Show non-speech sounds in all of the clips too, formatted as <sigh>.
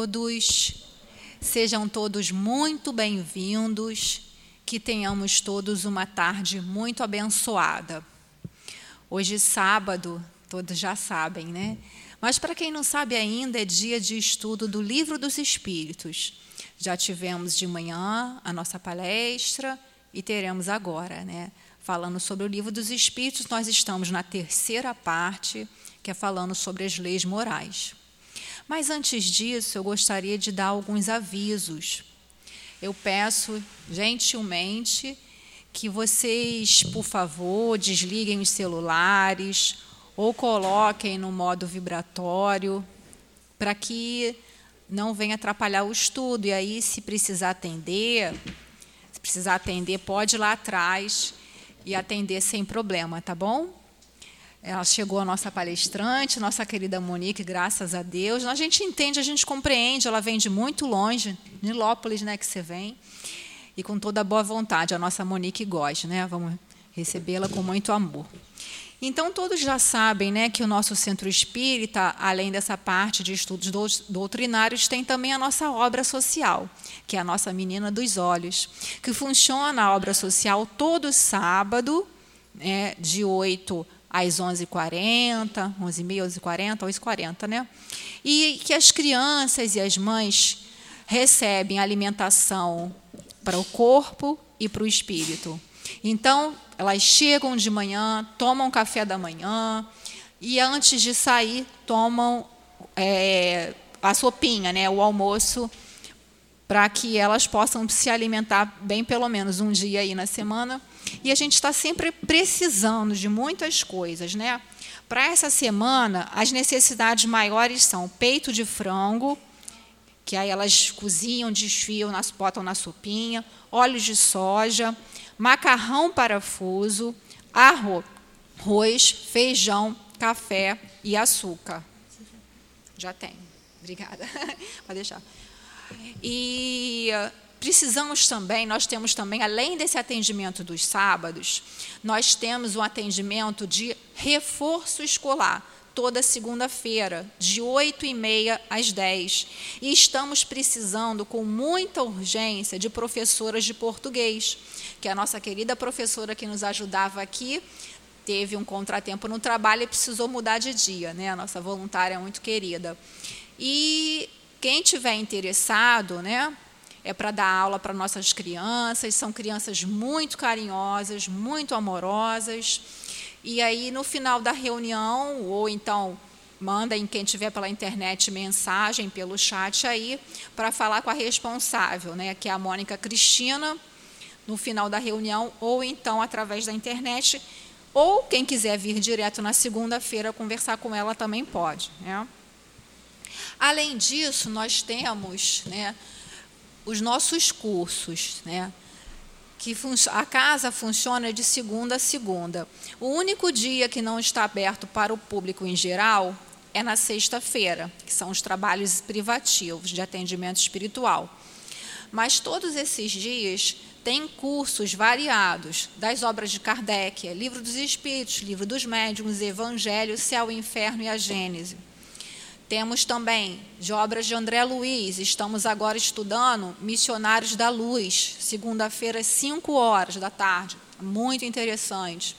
todos, sejam todos muito bem-vindos, que tenhamos todos uma tarde muito abençoada. Hoje, sábado, todos já sabem, né? Mas para quem não sabe ainda, é dia de estudo do Livro dos Espíritos. Já tivemos de manhã a nossa palestra e teremos agora, né? Falando sobre o Livro dos Espíritos, nós estamos na terceira parte, que é falando sobre as leis morais. Mas antes disso, eu gostaria de dar alguns avisos. Eu peço gentilmente que vocês, por favor, desliguem os celulares ou coloquem no modo vibratório para que não venha atrapalhar o estudo. E aí, se precisar atender, se precisar atender, pode ir lá atrás e atender sem problema, tá bom? Ela chegou a nossa palestrante, nossa querida Monique, graças a Deus. A gente entende, a gente compreende, ela vem de muito longe, Nilópolis, né, que você vem, e com toda a boa vontade. A nossa Monique gosta, né? Vamos recebê-la com muito amor. Então, todos já sabem né, que o nosso centro espírita, além dessa parte de estudos doutrinários, tem também a nossa obra social, que é a nossa Menina dos Olhos, que funciona a obra social todo sábado, né, de 8 às 11h40, 11h30, 11h40, 11h40, né? E que as crianças e as mães recebem alimentação para o corpo e para o espírito. Então, elas chegam de manhã, tomam café da manhã e antes de sair tomam é, a sopinha, né, o almoço, para que elas possam se alimentar bem pelo menos um dia aí na semana e a gente está sempre precisando de muitas coisas, né? Para essa semana, as necessidades maiores são peito de frango, que aí elas cozinham, desfiam, botam na sopinha, óleo de soja, macarrão parafuso, arroz, feijão, café e açúcar. Já tem. Obrigada. <laughs> Pode deixar. E Precisamos também, nós temos também, além desse atendimento dos sábados, nós temos um atendimento de reforço escolar, toda segunda-feira, de 8 e meia às 10. E estamos precisando, com muita urgência, de professoras de português, que a nossa querida professora que nos ajudava aqui teve um contratempo no trabalho e precisou mudar de dia, né? A nossa voluntária é muito querida. E quem tiver interessado, né, é para dar aula para nossas crianças, são crianças muito carinhosas, muito amorosas. E aí, no final da reunião, ou então mandem quem tiver pela internet mensagem pelo chat aí para falar com a responsável, né, que é a Mônica Cristina, no final da reunião, ou então através da internet, ou quem quiser vir direto na segunda-feira conversar com ela também pode. Né? Além disso, nós temos né, os nossos cursos, né? que a casa funciona de segunda a segunda. O único dia que não está aberto para o público em geral é na sexta-feira, que são os trabalhos privativos de atendimento espiritual. Mas todos esses dias tem cursos variados das obras de Kardec, Livro dos Espíritos, Livro dos Médiuns, Evangelho, Céu Inferno e a Gênese. Temos também de obras de André Luiz, estamos agora estudando Missionários da Luz, segunda-feira, 5 horas da tarde, muito interessante.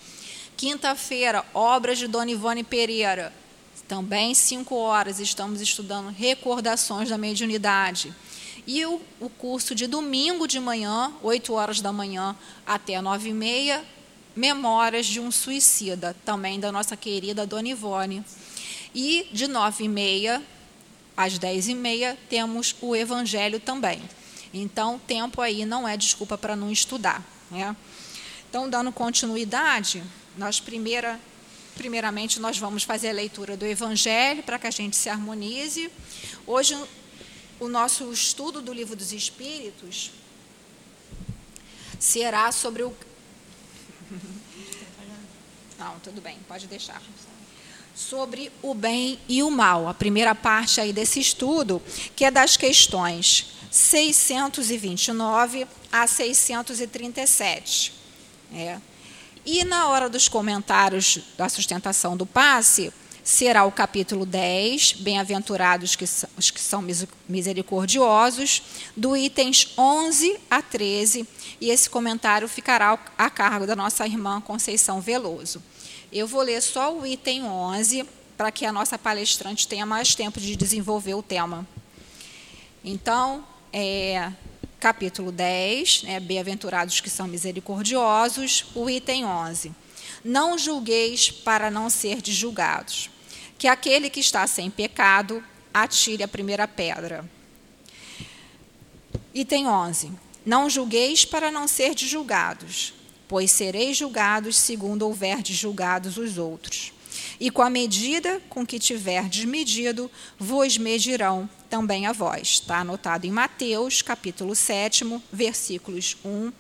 Quinta-feira, obras de Dona Ivone Pereira, também 5 horas, estamos estudando Recordações da Mediunidade. E o, o curso de domingo de manhã, 8 horas da manhã até 9 e meia, Memórias de um Suicida, também da nossa querida Dona Ivone. E de nove e meia às dez e meia temos o Evangelho também. Então, tempo aí não é desculpa para não estudar. Né? Então, dando continuidade, nós primeira, primeiramente nós vamos fazer a leitura do Evangelho para que a gente se harmonize. Hoje, o nosso estudo do Livro dos Espíritos será sobre o. <laughs> Não, tudo bem, pode deixar sobre o bem e o mal. A primeira parte aí desse estudo, que é das questões 629 a 637. É. E na hora dos comentários da sustentação do passe, será o capítulo 10, Bem-aventurados que são, os que são misericordiosos, do itens 11 a 13, e esse comentário ficará a cargo da nossa irmã Conceição Veloso. Eu vou ler só o item 11, para que a nossa palestrante tenha mais tempo de desenvolver o tema. Então, é, capítulo 10, né, Bem-aventurados que são misericordiosos, o item 11. Não julgueis para não ser julgados. Que aquele que está sem pecado atire a primeira pedra. Item 11. Não julgueis para não ser julgados, pois sereis julgados segundo houverdes julgados os outros. E com a medida com que tiverdes medido, vos medirão também a vós. Está anotado em Mateus, capítulo 7, versículos 1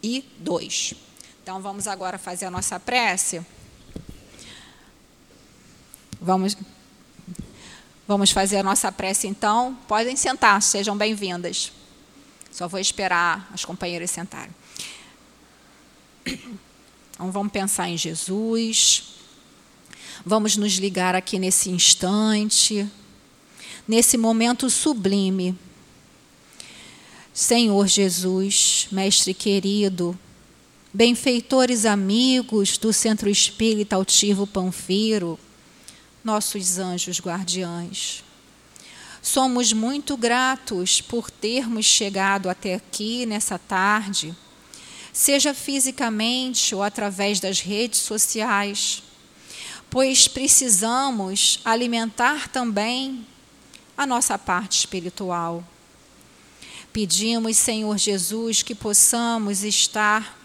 e 2. Então vamos agora fazer a nossa prece. Vamos, vamos fazer a nossa prece então. Podem sentar, sejam bem-vindas. Só vou esperar as companheiras sentarem. Então vamos pensar em Jesus. Vamos nos ligar aqui nesse instante, nesse momento sublime. Senhor Jesus, Mestre querido, benfeitores amigos do Centro Espírita Altivo Panfiro, nossos anjos guardiães. Somos muito gratos por termos chegado até aqui nessa tarde, seja fisicamente ou através das redes sociais, pois precisamos alimentar também a nossa parte espiritual. Pedimos, Senhor Jesus, que possamos estar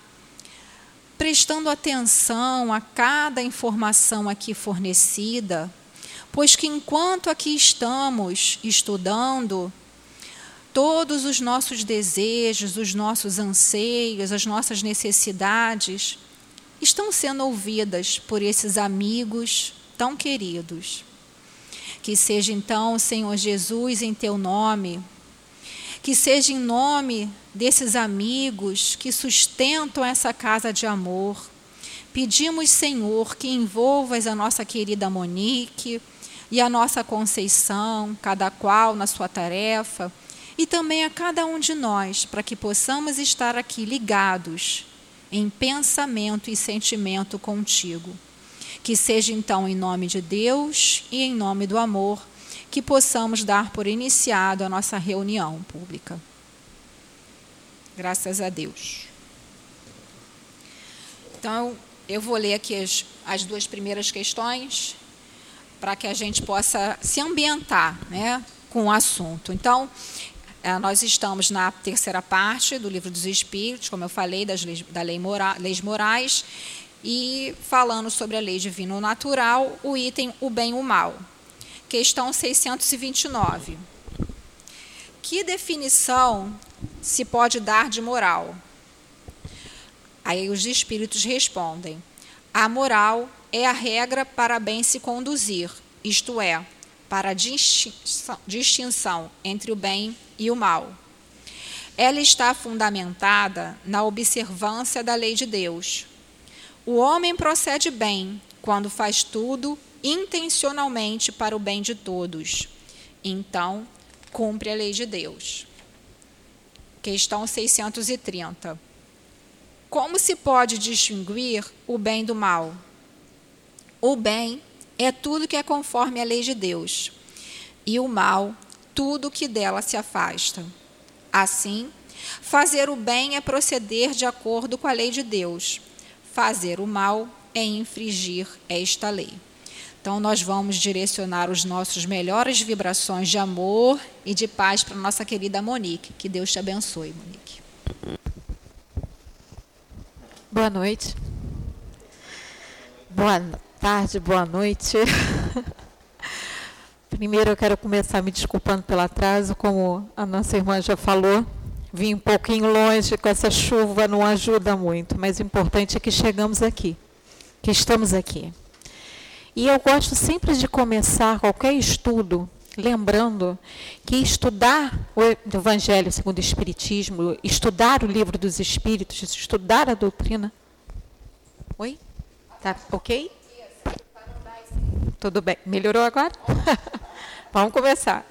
prestando atenção a cada informação aqui fornecida, pois que enquanto aqui estamos estudando, todos os nossos desejos, os nossos anseios, as nossas necessidades estão sendo ouvidas por esses amigos tão queridos. Que seja então, Senhor Jesus, em teu nome, que seja em nome desses amigos que sustentam essa casa de amor. Pedimos, Senhor, que envolvas a nossa querida Monique e a nossa Conceição, cada qual na sua tarefa, e também a cada um de nós, para que possamos estar aqui ligados em pensamento e sentimento contigo. Que seja então em nome de Deus e em nome do amor que possamos dar por iniciado a nossa reunião pública. Graças a Deus. Então, eu vou ler aqui as, as duas primeiras questões para que a gente possa se ambientar né, com o assunto. Então, nós estamos na terceira parte do Livro dos Espíritos, como eu falei, das leis, da lei mora, leis morais, e falando sobre a lei divino natural, o item o bem e o mal. Questão 629. Que definição se pode dar de moral? Aí os espíritos respondem: a moral é a regra para bem se conduzir, isto é, para a distinção entre o bem e o mal. Ela está fundamentada na observância da lei de Deus. O homem procede bem quando faz tudo intencionalmente para o bem de todos. Então, cumpre a lei de Deus. Questão 630. Como se pode distinguir o bem do mal? O bem é tudo que é conforme a lei de Deus, e o mal, tudo que dela se afasta. Assim, fazer o bem é proceder de acordo com a lei de Deus, fazer o mal é infringir esta lei. Então, nós vamos direcionar os nossos melhores vibrações de amor e de paz para nossa querida Monique. Que Deus te abençoe, Monique. Boa noite. Boa tarde, boa noite. <laughs> Primeiro, eu quero começar me desculpando pelo atraso, como a nossa irmã já falou. Vim um pouquinho longe com essa chuva, não ajuda muito, mas o importante é que chegamos aqui, que estamos aqui. E eu gosto sempre de começar qualquer estudo lembrando que estudar o Evangelho segundo o Espiritismo, estudar o livro dos Espíritos, estudar a doutrina. Oi? Tá ok? Tudo bem. Melhorou agora? <laughs> Vamos começar.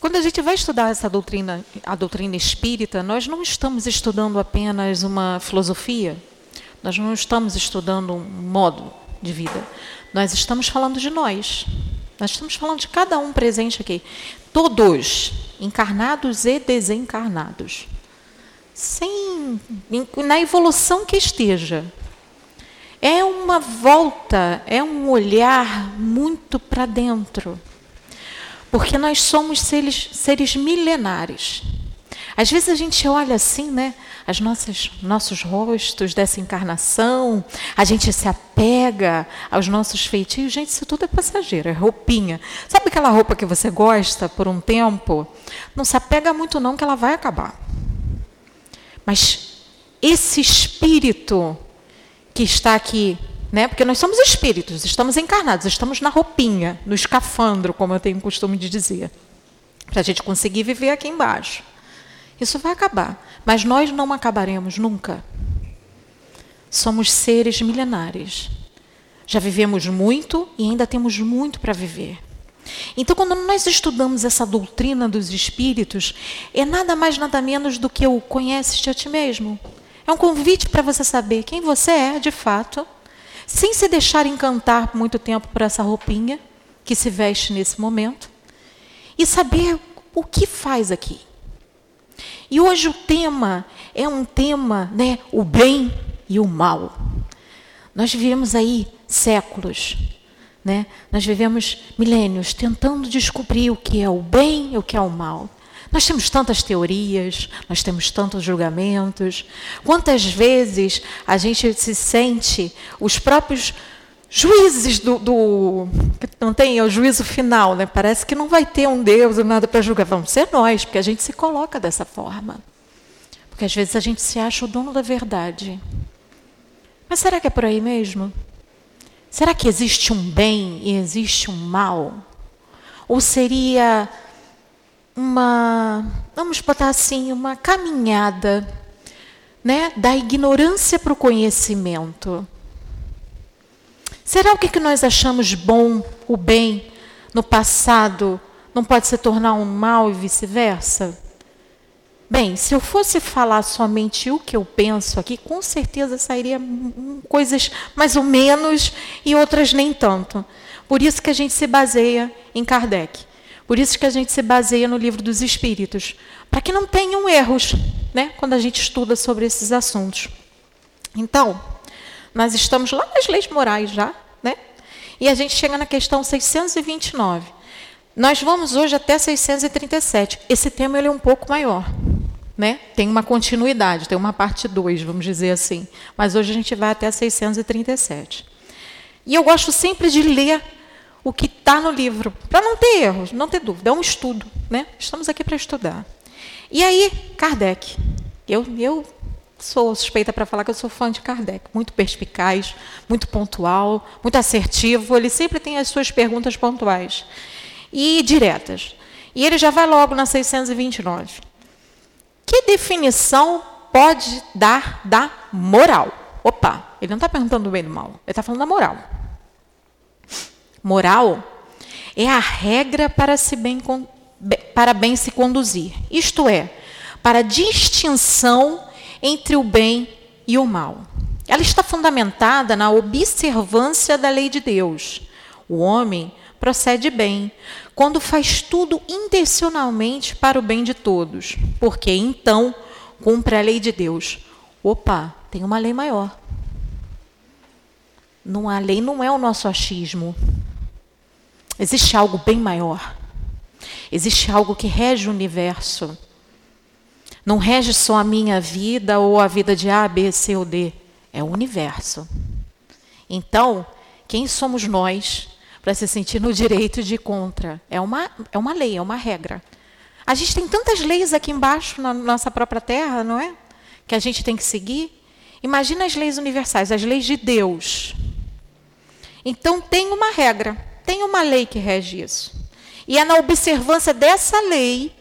Quando a gente vai estudar essa doutrina, a doutrina espírita, nós não estamos estudando apenas uma filosofia, nós não estamos estudando um modo de vida. Nós estamos falando de nós. Nós estamos falando de cada um presente aqui. Todos, encarnados e desencarnados. Sem na evolução que esteja. É uma volta, é um olhar muito para dentro. Porque nós somos seres, seres milenares. Às vezes a gente olha assim, né? As nossas nossos rostos dessa encarnação, a gente se apega aos nossos feitios. Gente, isso tudo é passageiro, é roupinha. Sabe aquela roupa que você gosta por um tempo? Não se apega muito não que ela vai acabar. Mas esse espírito que está aqui né? Porque nós somos espíritos, estamos encarnados, estamos na roupinha, no escafandro, como eu tenho costume de dizer, para a gente conseguir viver aqui embaixo. Isso vai acabar, mas nós não acabaremos nunca. Somos seres milenares. Já vivemos muito e ainda temos muito para viver. Então, quando nós estudamos essa doutrina dos espíritos, é nada mais, nada menos do que o conheces-te a ti mesmo. É um convite para você saber quem você é, de fato, sem se deixar encantar muito tempo por essa roupinha que se veste nesse momento, e saber o que faz aqui. E hoje o tema é um tema, né, o bem e o mal. Nós vivemos aí séculos, né? Nós vivemos milênios tentando descobrir o que é o bem e o que é o mal. Nós temos tantas teorias, nós temos tantos julgamentos. Quantas vezes a gente se sente os próprios juízes do, do não tem é o juízo final, né? Parece que não vai ter um Deus ou nada para julgar. Vamos ser nós, porque a gente se coloca dessa forma. Porque às vezes a gente se acha o dono da verdade. Mas será que é por aí mesmo? Será que existe um bem e existe um mal? Ou seria uma, vamos botar assim, uma caminhada, né, da ignorância para o conhecimento? Será o que, que nós achamos bom, o bem, no passado, não pode se tornar um mal e vice-versa? Bem, se eu fosse falar somente o que eu penso aqui, com certeza sairia coisas mais ou menos e outras nem tanto. Por isso que a gente se baseia em Kardec. Por isso que a gente se baseia no livro dos Espíritos, para que não tenham erros, né, quando a gente estuda sobre esses assuntos. Então, nós estamos lá nas leis morais já, né? E a gente chega na questão 629. Nós vamos hoje até 637. Esse tema ele é um pouco maior, né? Tem uma continuidade, tem uma parte 2, vamos dizer assim. Mas hoje a gente vai até 637. E eu gosto sempre de ler o que está no livro, para não ter erros, não ter dúvida. É um estudo, né? Estamos aqui para estudar. E aí, Kardec. Eu, eu sou suspeita para falar que eu sou fã de Kardec, muito perspicaz, muito pontual, muito assertivo. Ele sempre tem as suas perguntas pontuais e diretas. E ele já vai logo na 629. Que definição pode dar da moral? Opa, ele não está perguntando do bem e do mal, ele está falando da moral. Moral é a regra para, se bem, para bem se conduzir, isto é, para distinção entre o bem e o mal. Ela está fundamentada na observância da lei de Deus. O homem procede bem quando faz tudo intencionalmente para o bem de todos, porque então cumpre a lei de Deus. Opa, tem uma lei maior. Não, a lei não é o nosso achismo. Existe algo bem maior. Existe algo que rege o universo. Não rege só a minha vida ou a vida de A, B, C ou D. É o universo. Então, quem somos nós para se sentir no direito de ir contra? É uma, é uma lei, é uma regra. A gente tem tantas leis aqui embaixo na nossa própria terra, não é? Que a gente tem que seguir. Imagina as leis universais, as leis de Deus. Então tem uma regra, tem uma lei que rege isso. E é na observância dessa lei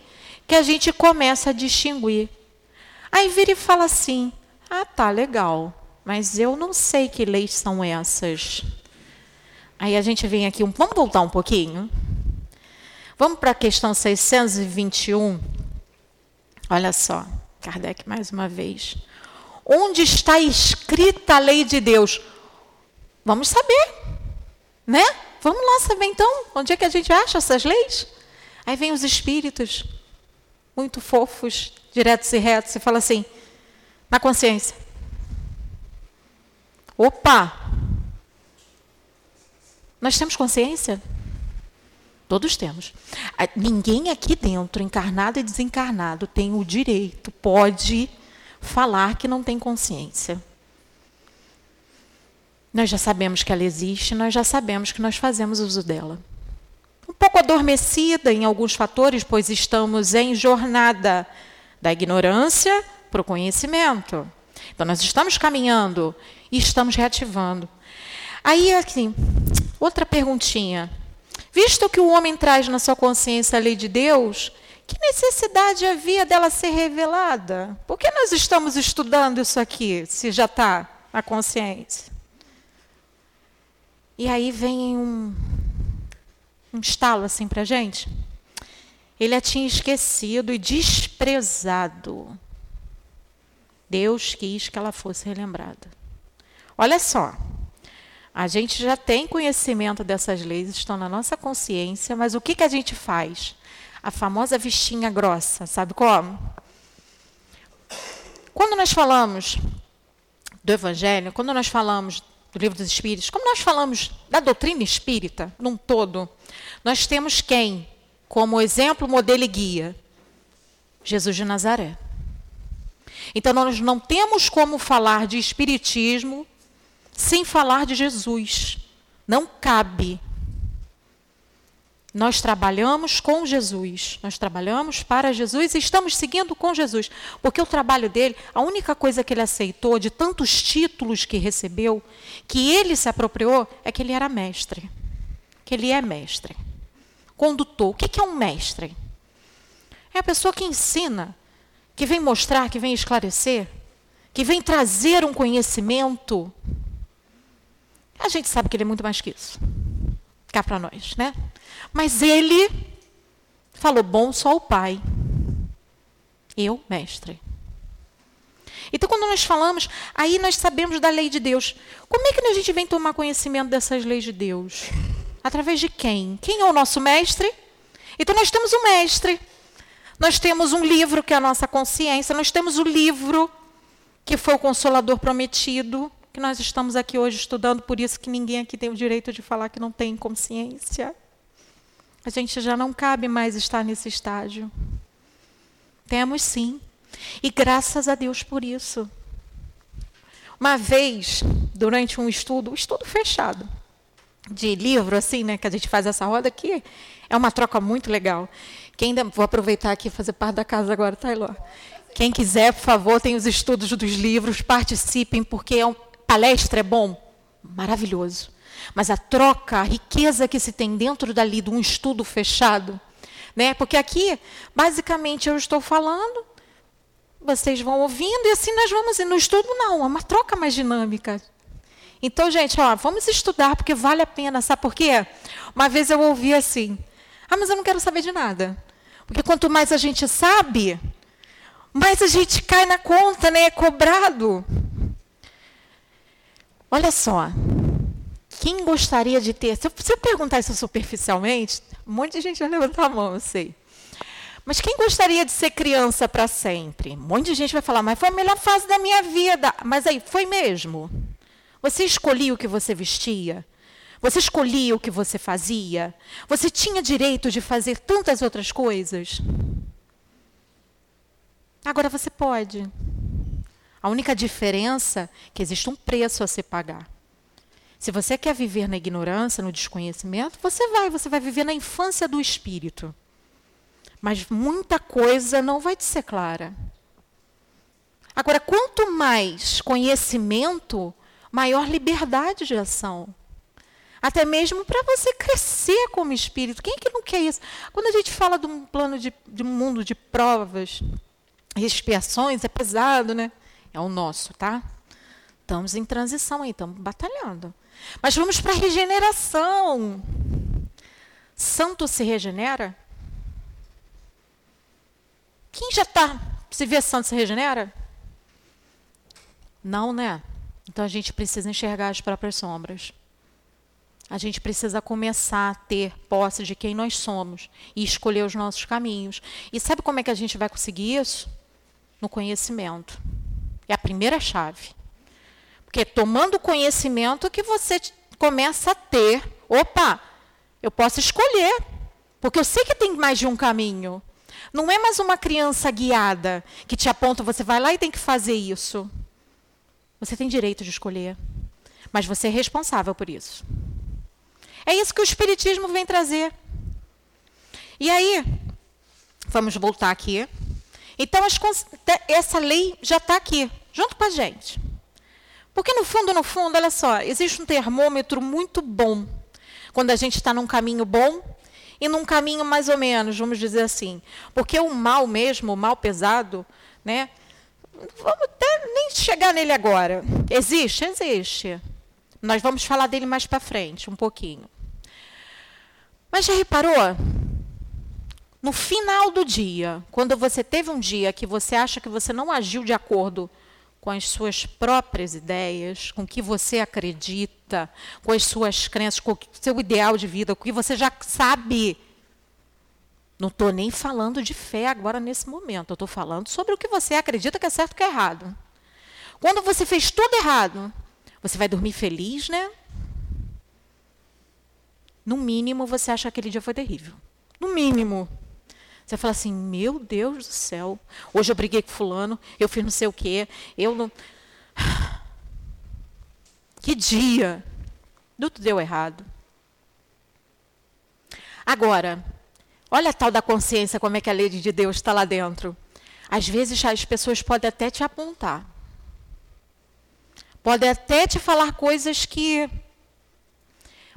que a gente começa a distinguir. Aí vira e fala assim: ah, tá, legal, mas eu não sei que leis são essas. Aí a gente vem aqui, vamos voltar um pouquinho? Vamos para a questão 621. Olha só, Kardec mais uma vez. Onde está escrita a lei de Deus? Vamos saber, né? Vamos lá saber então, onde é que a gente acha essas leis? Aí vem os espíritos, muito fofos, diretos e retos, e fala assim, na consciência. Opa! Nós temos consciência? Todos temos. Ninguém aqui dentro, encarnado e desencarnado, tem o direito, pode falar que não tem consciência. Nós já sabemos que ela existe, nós já sabemos que nós fazemos uso dela. Um pouco adormecida em alguns fatores, pois estamos em jornada da ignorância para o conhecimento. Então, nós estamos caminhando e estamos reativando. Aí, assim, outra perguntinha. Visto que o homem traz na sua consciência a lei de Deus, que necessidade havia dela ser revelada? Por que nós estamos estudando isso aqui, se já está na consciência? E aí vem um, um estalo assim para a gente. Ele a tinha esquecido e desprezado. Deus quis que ela fosse relembrada. Olha só, a gente já tem conhecimento dessas leis, estão na nossa consciência, mas o que, que a gente faz? A famosa vistinha grossa, sabe como? Quando nós falamos do Evangelho, quando nós falamos do Livro dos Espíritos, quando nós falamos da doutrina espírita, num todo, nós temos quem como exemplo, modelo e guia? Jesus de Nazaré. Então, nós não temos como falar de Espiritismo sem falar de Jesus. Não cabe. Nós trabalhamos com Jesus, nós trabalhamos para Jesus e estamos seguindo com Jesus, porque o trabalho dele, a única coisa que ele aceitou de tantos títulos que recebeu, que ele se apropriou, é que ele era mestre, que ele é mestre. Condutor, o que é um mestre? É a pessoa que ensina, que vem mostrar, que vem esclarecer, que vem trazer um conhecimento a gente sabe que ele é muito mais que isso. Cá para nós, né? Mas ele falou: bom só o Pai. Eu, mestre. Então, quando nós falamos, aí nós sabemos da lei de Deus. Como é que a gente vem tomar conhecimento dessas leis de Deus? Através de quem? Quem é o nosso mestre? Então, nós temos um mestre. Nós temos um livro que é a nossa consciência. Nós temos o livro que foi o Consolador prometido que nós estamos aqui hoje estudando, por isso que ninguém aqui tem o direito de falar que não tem consciência. A gente já não cabe mais estar nesse estágio. Temos sim. E graças a Deus por isso. Uma vez, durante um estudo, um estudo fechado, de livro, assim, né, que a gente faz essa roda aqui, é uma troca muito legal. Quem ainda, vou aproveitar aqui e fazer parte da casa agora, tá, Elô? Quem quiser, por favor, tem os estudos dos livros, participem, porque é um, palestra é bom? Maravilhoso. Mas a troca, a riqueza que se tem dentro dali de um estudo fechado, né? Porque aqui, basicamente, eu estou falando, vocês vão ouvindo e assim nós vamos. E no estudo, não, é uma troca mais dinâmica. Então, gente, ó, vamos estudar, porque vale a pena. Sabe por quê? Uma vez eu ouvi assim: ah, mas eu não quero saber de nada. Porque quanto mais a gente sabe, mais a gente cai na conta, né? É cobrado. Olha só, quem gostaria de ter. Se eu, se eu perguntar isso superficialmente, um monte de gente vai levantar a mão, eu sei. Mas quem gostaria de ser criança para sempre? Um monte de gente vai falar, mas foi a melhor fase da minha vida. Mas aí, foi mesmo? Você escolhia o que você vestia? Você escolhia o que você fazia? Você tinha direito de fazer tantas outras coisas? Agora você pode. A única diferença é que existe um preço a se pagar. Se você quer viver na ignorância, no desconhecimento, você vai, você vai viver na infância do espírito. Mas muita coisa não vai te ser clara. Agora, quanto mais conhecimento, maior liberdade de ação. Até mesmo para você crescer como espírito. Quem é que não quer isso? Quando a gente fala de um plano de, de um mundo de provas expiações, é pesado, né? É o nosso, tá? Estamos em transição aí, estamos batalhando. Mas vamos para a regeneração. Santo se regenera? Quem já está se vê santo se regenera? Não, né? Então a gente precisa enxergar as próprias sombras. A gente precisa começar a ter posse de quem nós somos e escolher os nossos caminhos. E sabe como é que a gente vai conseguir isso? No conhecimento. É a primeira chave. Porque tomando conhecimento que você começa a ter, opa, eu posso escolher, porque eu sei que tem mais de um caminho. Não é mais uma criança guiada que te aponta, você vai lá e tem que fazer isso. Você tem direito de escolher, mas você é responsável por isso. É isso que o Espiritismo vem trazer. E aí, vamos voltar aqui. Então, essa lei já está aqui, junto com a gente. Porque, no fundo, no fundo, olha só, existe um termômetro muito bom quando a gente está num caminho bom e num caminho mais ou menos, vamos dizer assim. Porque o mal mesmo, o mal pesado, né? Vamos até nem chegar nele agora. Existe? Existe. Nós vamos falar dele mais para frente, um pouquinho. Mas já reparou? No final do dia, quando você teve um dia que você acha que você não agiu de acordo com as suas próprias ideias, com o que você acredita, com as suas crenças, com o seu ideal de vida, com o que você já sabe. Não estou nem falando de fé agora nesse momento, estou falando sobre o que você acredita que é certo e que é errado. Quando você fez tudo errado, você vai dormir feliz, né? no mínimo, você acha que aquele dia foi terrível. No mínimo. Você fala assim: meu Deus do céu, hoje eu briguei com Fulano, eu fiz não sei o quê, eu não. <sighs> Que dia! Tudo deu errado. Agora, olha a tal da consciência, como é que a lei de Deus está lá dentro. Às vezes as pessoas podem até te apontar. Podem até te falar coisas que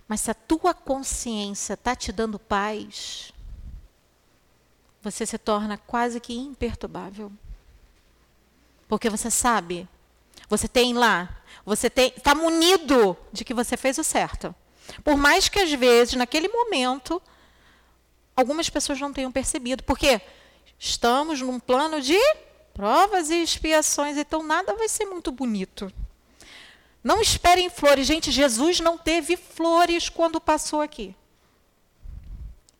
mas se a tua consciência está te dando paz, você se torna quase que imperturbável. Porque você sabe, você tem lá, você está munido de que você fez o certo. Por mais que às vezes, naquele momento, algumas pessoas não tenham percebido. Porque estamos num plano de provas e expiações, então nada vai ser muito bonito. Não esperem flores. Gente, Jesus não teve flores quando passou aqui.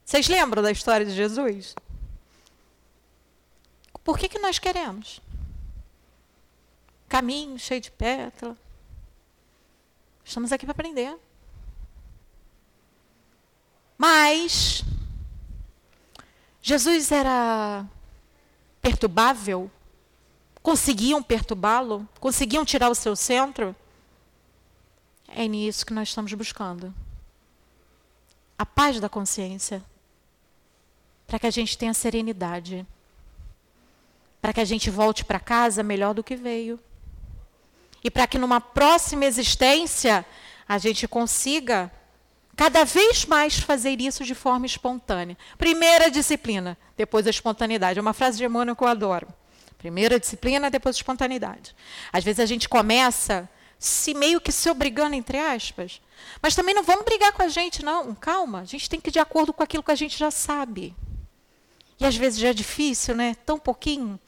Vocês lembram da história de Jesus? Por que, que nós queremos? Caminho cheio de pétala. Estamos aqui para aprender. Mas Jesus era perturbável? Conseguiam perturbá-lo? Conseguiam tirar o seu centro? É nisso que nós estamos buscando. A paz da consciência. Para que a gente tenha serenidade. Para que a gente volte para casa melhor do que veio. E para que numa próxima existência a gente consiga cada vez mais fazer isso de forma espontânea. Primeira disciplina, depois a espontaneidade. É uma frase de Emmanuel que eu adoro. Primeira disciplina, depois espontaneidade. Às vezes a gente começa se meio que se obrigando, entre aspas. Mas também não vamos brigar com a gente, não. Calma, a gente tem que ir de acordo com aquilo que a gente já sabe. E às vezes já é difícil, né? Tão pouquinho.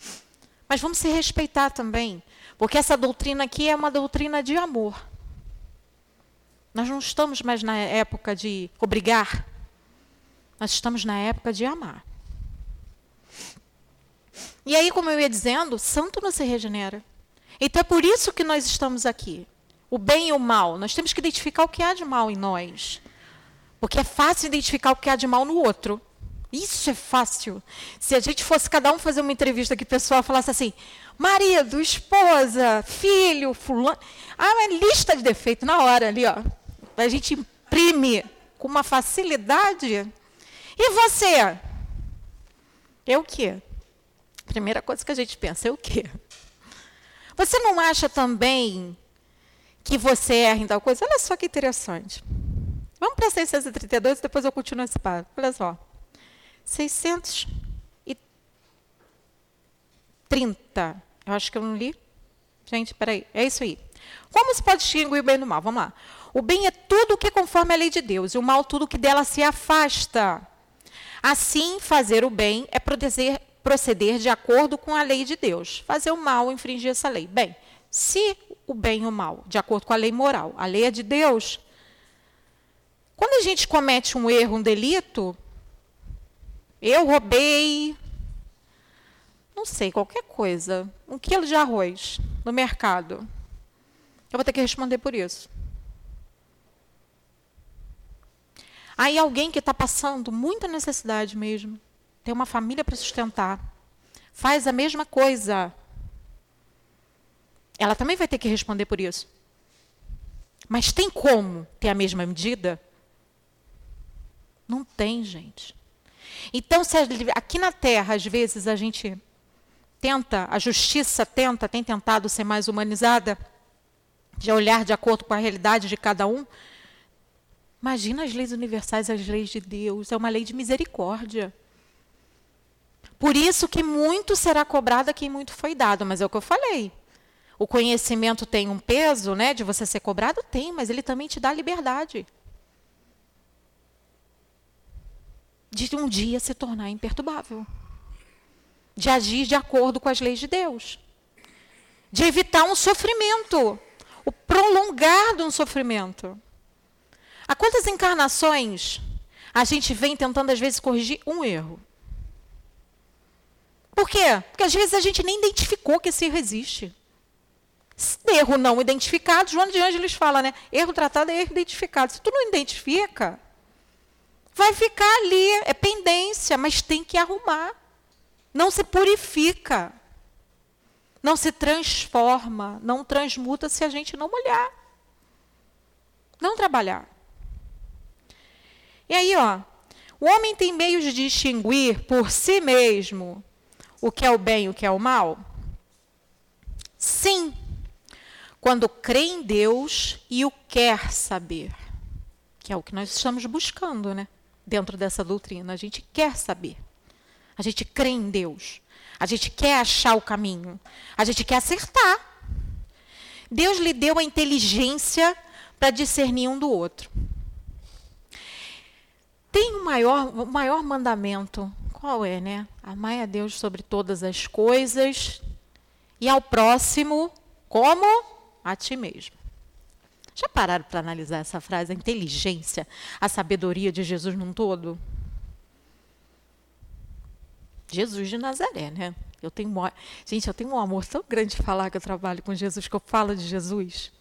Mas vamos se respeitar também. Porque essa doutrina aqui é uma doutrina de amor. Nós não estamos mais na época de obrigar. Nós estamos na época de amar. E aí, como eu ia dizendo, santo não se regenera. Então é por isso que nós estamos aqui. O bem e o mal. Nós temos que identificar o que há de mal em nós. Porque é fácil identificar o que há de mal no outro. Isso é fácil. Se a gente fosse cada um fazer uma entrevista que o pessoal falasse assim: marido, esposa, filho, fulano. Ah, uma lista de defeitos na hora ali, ó. A gente imprime com uma facilidade. E você? É o quê? Primeira coisa que a gente pensa é o quê? Você não acha também que você erra em tal coisa? Olha só que interessante. Vamos para 632 e depois eu continuo esse papo. Olha só. 630. Eu acho que eu não li. Gente, peraí. É isso aí. Como se pode distinguir o bem do mal? Vamos lá. O bem é tudo o que é conforme a lei de Deus, e o mal tudo o que dela se afasta. Assim, fazer o bem é proceder, proceder de acordo com a lei de Deus. Fazer o mal, infringir essa lei. Bem, se o bem e o mal, de acordo com a lei moral, a lei é de Deus, quando a gente comete um erro, um delito, eu roubei, não sei, qualquer coisa, um quilo de arroz no mercado. Eu vou ter que responder por isso. Aí alguém que está passando muita necessidade mesmo, tem uma família para sustentar, faz a mesma coisa. Ela também vai ter que responder por isso. Mas tem como ter a mesma medida? Não tem, gente. Então, se aqui na Terra, às vezes, a gente tenta, a justiça tenta, tem tentado ser mais humanizada, de olhar de acordo com a realidade de cada um. Imagina as leis universais, as leis de Deus, é uma lei de misericórdia. Por isso que muito será cobrado a quem muito foi dado, mas é o que eu falei. O conhecimento tem um peso, né, de você ser cobrado? Tem, mas ele também te dá liberdade. De um dia se tornar imperturbável de agir de acordo com as leis de Deus, de evitar um sofrimento, o prolongar de um sofrimento. Há quantas encarnações a gente vem tentando, às vezes, corrigir um erro? Por quê? Porque às vezes a gente nem identificou que esse erro existe. Erro não identificado, João de Ângeles fala, né? Erro tratado é erro identificado. Se tu não identifica, vai ficar ali, é pendência, mas tem que arrumar não se purifica, não se transforma, não transmuta se a gente não molhar, não trabalhar. E aí, ó, o homem tem meios de distinguir por si mesmo o que é o bem e o que é o mal? Sim, quando crê em Deus e o quer saber, que é o que nós estamos buscando, né? Dentro dessa doutrina, a gente quer saber. A gente crê em Deus. A gente quer achar o caminho. A gente quer acertar. Deus lhe deu a inteligência para discernir um do outro. Tem o maior, o maior mandamento. Qual é, né? Amai a Deus sobre todas as coisas e ao próximo como a ti mesmo. Já pararam para analisar essa frase? A inteligência, a sabedoria de Jesus num todo? Jesus de Nazaré, né? Eu tenho, gente, eu tenho um amor tão grande de falar que eu trabalho com Jesus, que eu falo de Jesus,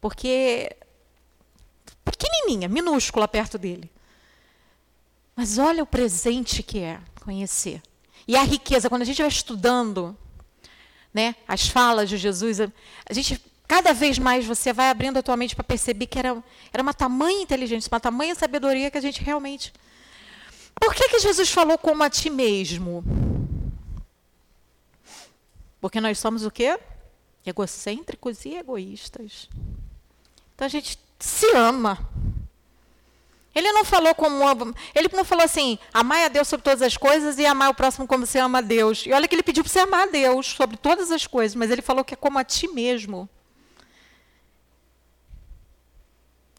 porque pequenininha, minúscula perto dele. Mas olha o presente que é conhecer. E a riqueza, quando a gente vai estudando né, as falas de Jesus, a gente cada vez mais você vai abrindo a tua mente para perceber que era, era uma tamanha inteligência, uma tamanha sabedoria que a gente realmente por que, que Jesus falou como a ti mesmo? Porque nós somos o quê? Egocêntricos e egoístas. Então a gente se ama. Ele não falou como ele não falou assim, amar a Deus sobre todas as coisas e amar o próximo como você ama a Deus. E olha que ele pediu para você amar a Deus sobre todas as coisas, mas ele falou que é como a ti mesmo.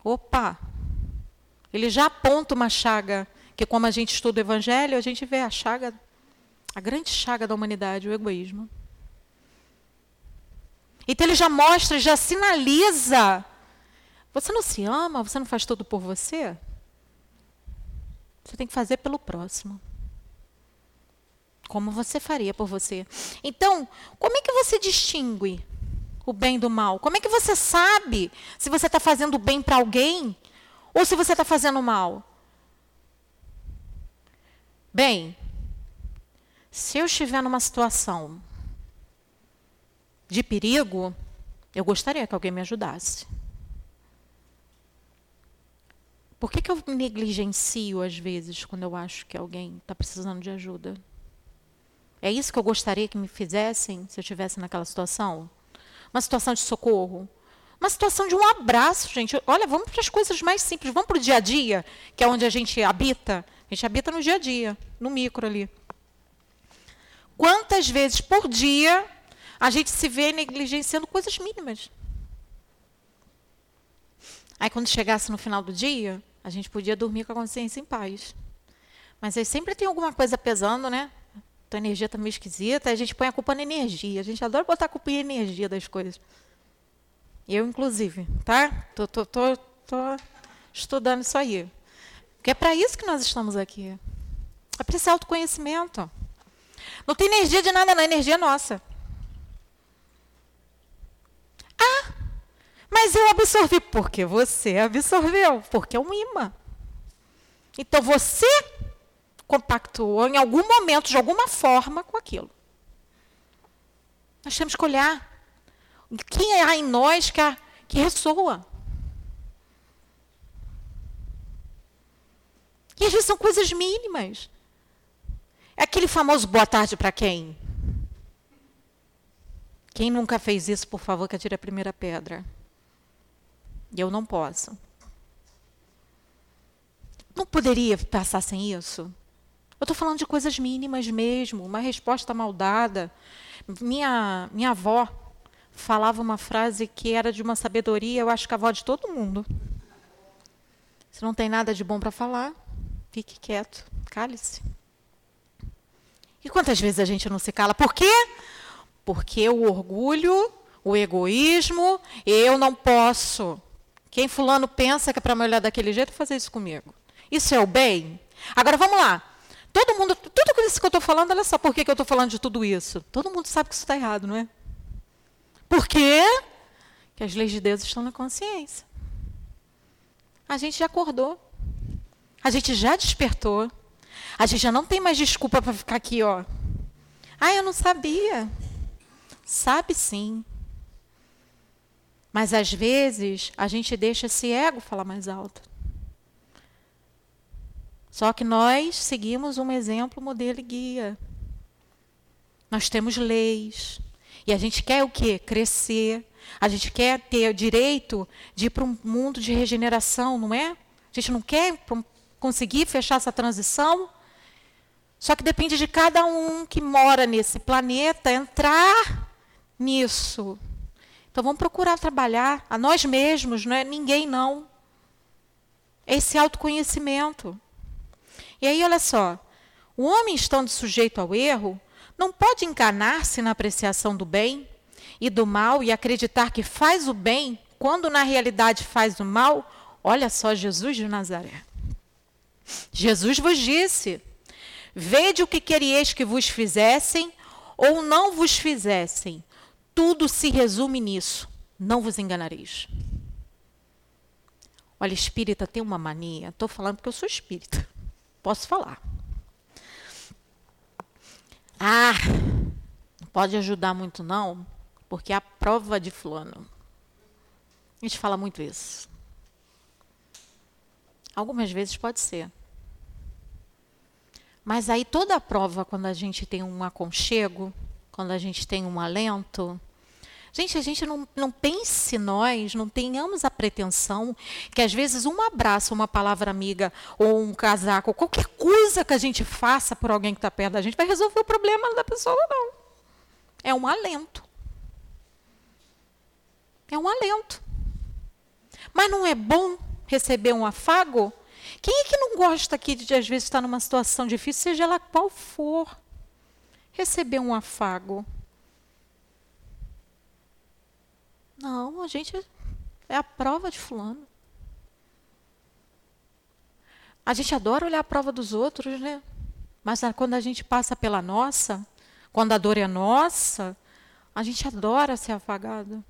Opa! Ele já aponta uma chaga porque como a gente estuda o Evangelho, a gente vê a chaga, a grande chaga da humanidade, o egoísmo. Então ele já mostra, já sinaliza. Você não se ama, você não faz tudo por você? Você tem que fazer pelo próximo. Como você faria por você. Então, como é que você distingue o bem do mal? Como é que você sabe se você está fazendo bem para alguém ou se você está fazendo mal? Bem, se eu estiver numa situação de perigo, eu gostaria que alguém me ajudasse. Por que, que eu negligencio, às vezes, quando eu acho que alguém está precisando de ajuda? É isso que eu gostaria que me fizessem se eu estivesse naquela situação? Uma situação de socorro? Uma situação de um abraço, gente. Olha, vamos para as coisas mais simples, vamos para o dia a dia, que é onde a gente habita. A gente habita no dia a dia, no micro ali. Quantas vezes por dia a gente se vê negligenciando coisas mínimas? Aí quando chegasse no final do dia, a gente podia dormir com a consciência em paz. Mas aí sempre tem alguma coisa pesando, né? Tua energia está meio esquisita, a gente põe a culpa na energia. A gente adora botar a culpa em energia das coisas. Eu, inclusive, tá? Tô, tô, tô, tô estudando isso aí. Porque é para isso que nós estamos aqui. É para esse autoconhecimento. Não tem energia de nada, não. A energia é nossa. Ah, mas eu absorvi. Porque você absorveu. Porque é um imã. Então você compactuou em algum momento, de alguma forma, com aquilo. Nós temos que olhar quem há em nós que, que ressoa. E às vezes são coisas mínimas. É aquele famoso boa tarde para quem? Quem nunca fez isso, por favor, que atire a primeira pedra. E eu não posso. Não poderia passar sem isso? Eu estou falando de coisas mínimas mesmo, uma resposta mal dada. Minha, minha avó falava uma frase que era de uma sabedoria, eu acho que a avó de todo mundo. Se não tem nada de bom para falar, fique quieto, cale-se. E quantas vezes a gente não se cala? Por quê? Porque o orgulho, o egoísmo, eu não posso. Quem fulano pensa que é para me olhar daquele jeito, fazer isso comigo. Isso é o bem? Agora vamos lá. Todo mundo, tudo isso que eu estou falando, olha só por que, eu estou falando de tudo isso. Todo mundo sabe que isso está errado, não é? Por quê? Que as leis de Deus estão na consciência. A gente já acordou. A gente já despertou. A gente já não tem mais desculpa para ficar aqui, ó. Ah, eu não sabia. Sabe sim. Mas às vezes a gente deixa esse ego falar mais alto. Só que nós seguimos um exemplo, modelo e guia. Nós temos leis. E a gente quer o quê? Crescer. A gente quer ter o direito de ir para um mundo de regeneração, não é? A gente não quer conseguir fechar essa transição. Só que depende de cada um que mora nesse planeta entrar nisso. Então vamos procurar trabalhar a nós mesmos, não é ninguém não. Esse autoconhecimento. E aí, olha só, o homem estando sujeito ao erro, não pode enganar-se na apreciação do bem e do mal e acreditar que faz o bem quando na realidade faz o mal. Olha só Jesus de Nazaré. Jesus vos disse: Vede o que querieis que vos fizessem ou não vos fizessem. Tudo se resume nisso. Não vos enganareis. Olha, espírita tem uma mania. Estou falando porque eu sou espírita. Posso falar. Ah, não pode ajudar muito não, porque é a prova de fulano. A gente fala muito isso. Algumas vezes pode ser. Mas aí toda a prova, quando a gente tem um aconchego, quando a gente tem um alento, Gente, a gente não, não pense nós, não tenhamos a pretensão que às vezes um abraço, uma palavra amiga, ou um casaco, qualquer coisa que a gente faça por alguém que está perto da gente vai resolver o problema da pessoa, não. É um alento. É um alento. Mas não é bom receber um afago? Quem é que não gosta aqui de, às vezes, estar numa situação difícil, seja ela qual for? Receber um afago. Não, a gente é a prova de fulano. A gente adora olhar a prova dos outros, né? Mas quando a gente passa pela nossa, quando a dor é nossa, a gente adora ser afagado.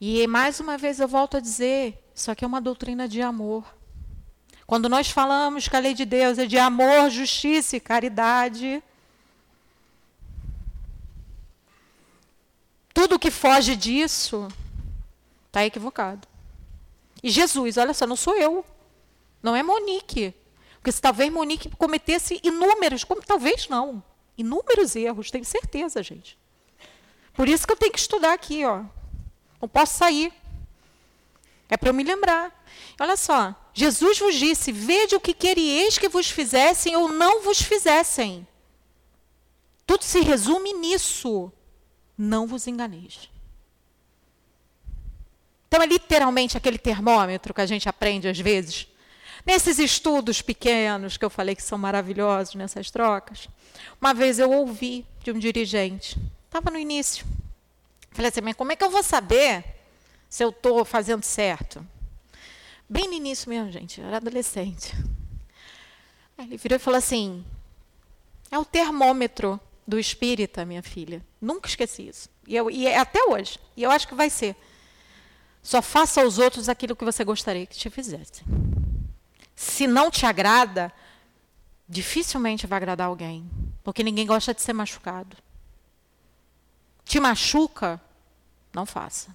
E mais uma vez eu volto a dizer, isso aqui é uma doutrina de amor. Quando nós falamos que a lei de Deus é de amor, justiça e caridade, Tudo que foge disso está equivocado. E Jesus, olha só, não sou eu. Não é Monique. Porque se talvez Monique cometesse inúmeros, como, talvez não, inúmeros erros, tenho certeza, gente. Por isso que eu tenho que estudar aqui, ó. Não posso sair. É para eu me lembrar. Olha só, Jesus vos disse: Vede o que querieis que vos fizessem ou não vos fizessem. Tudo se resume nisso. Não vos enganeis. Então, é literalmente aquele termômetro que a gente aprende às vezes. Nesses estudos pequenos que eu falei que são maravilhosos nessas trocas, uma vez eu ouvi de um dirigente, estava no início. Falei assim, mas como é que eu vou saber se eu estou fazendo certo? Bem no início mesmo, gente, eu era adolescente. Aí ele virou e falou assim: é o termômetro do espírita, minha filha. Nunca esqueci isso. E, eu, e é até hoje. E eu acho que vai ser. Só faça aos outros aquilo que você gostaria que te fizessem. Se não te agrada, dificilmente vai agradar alguém. Porque ninguém gosta de ser machucado. Te machuca, não faça.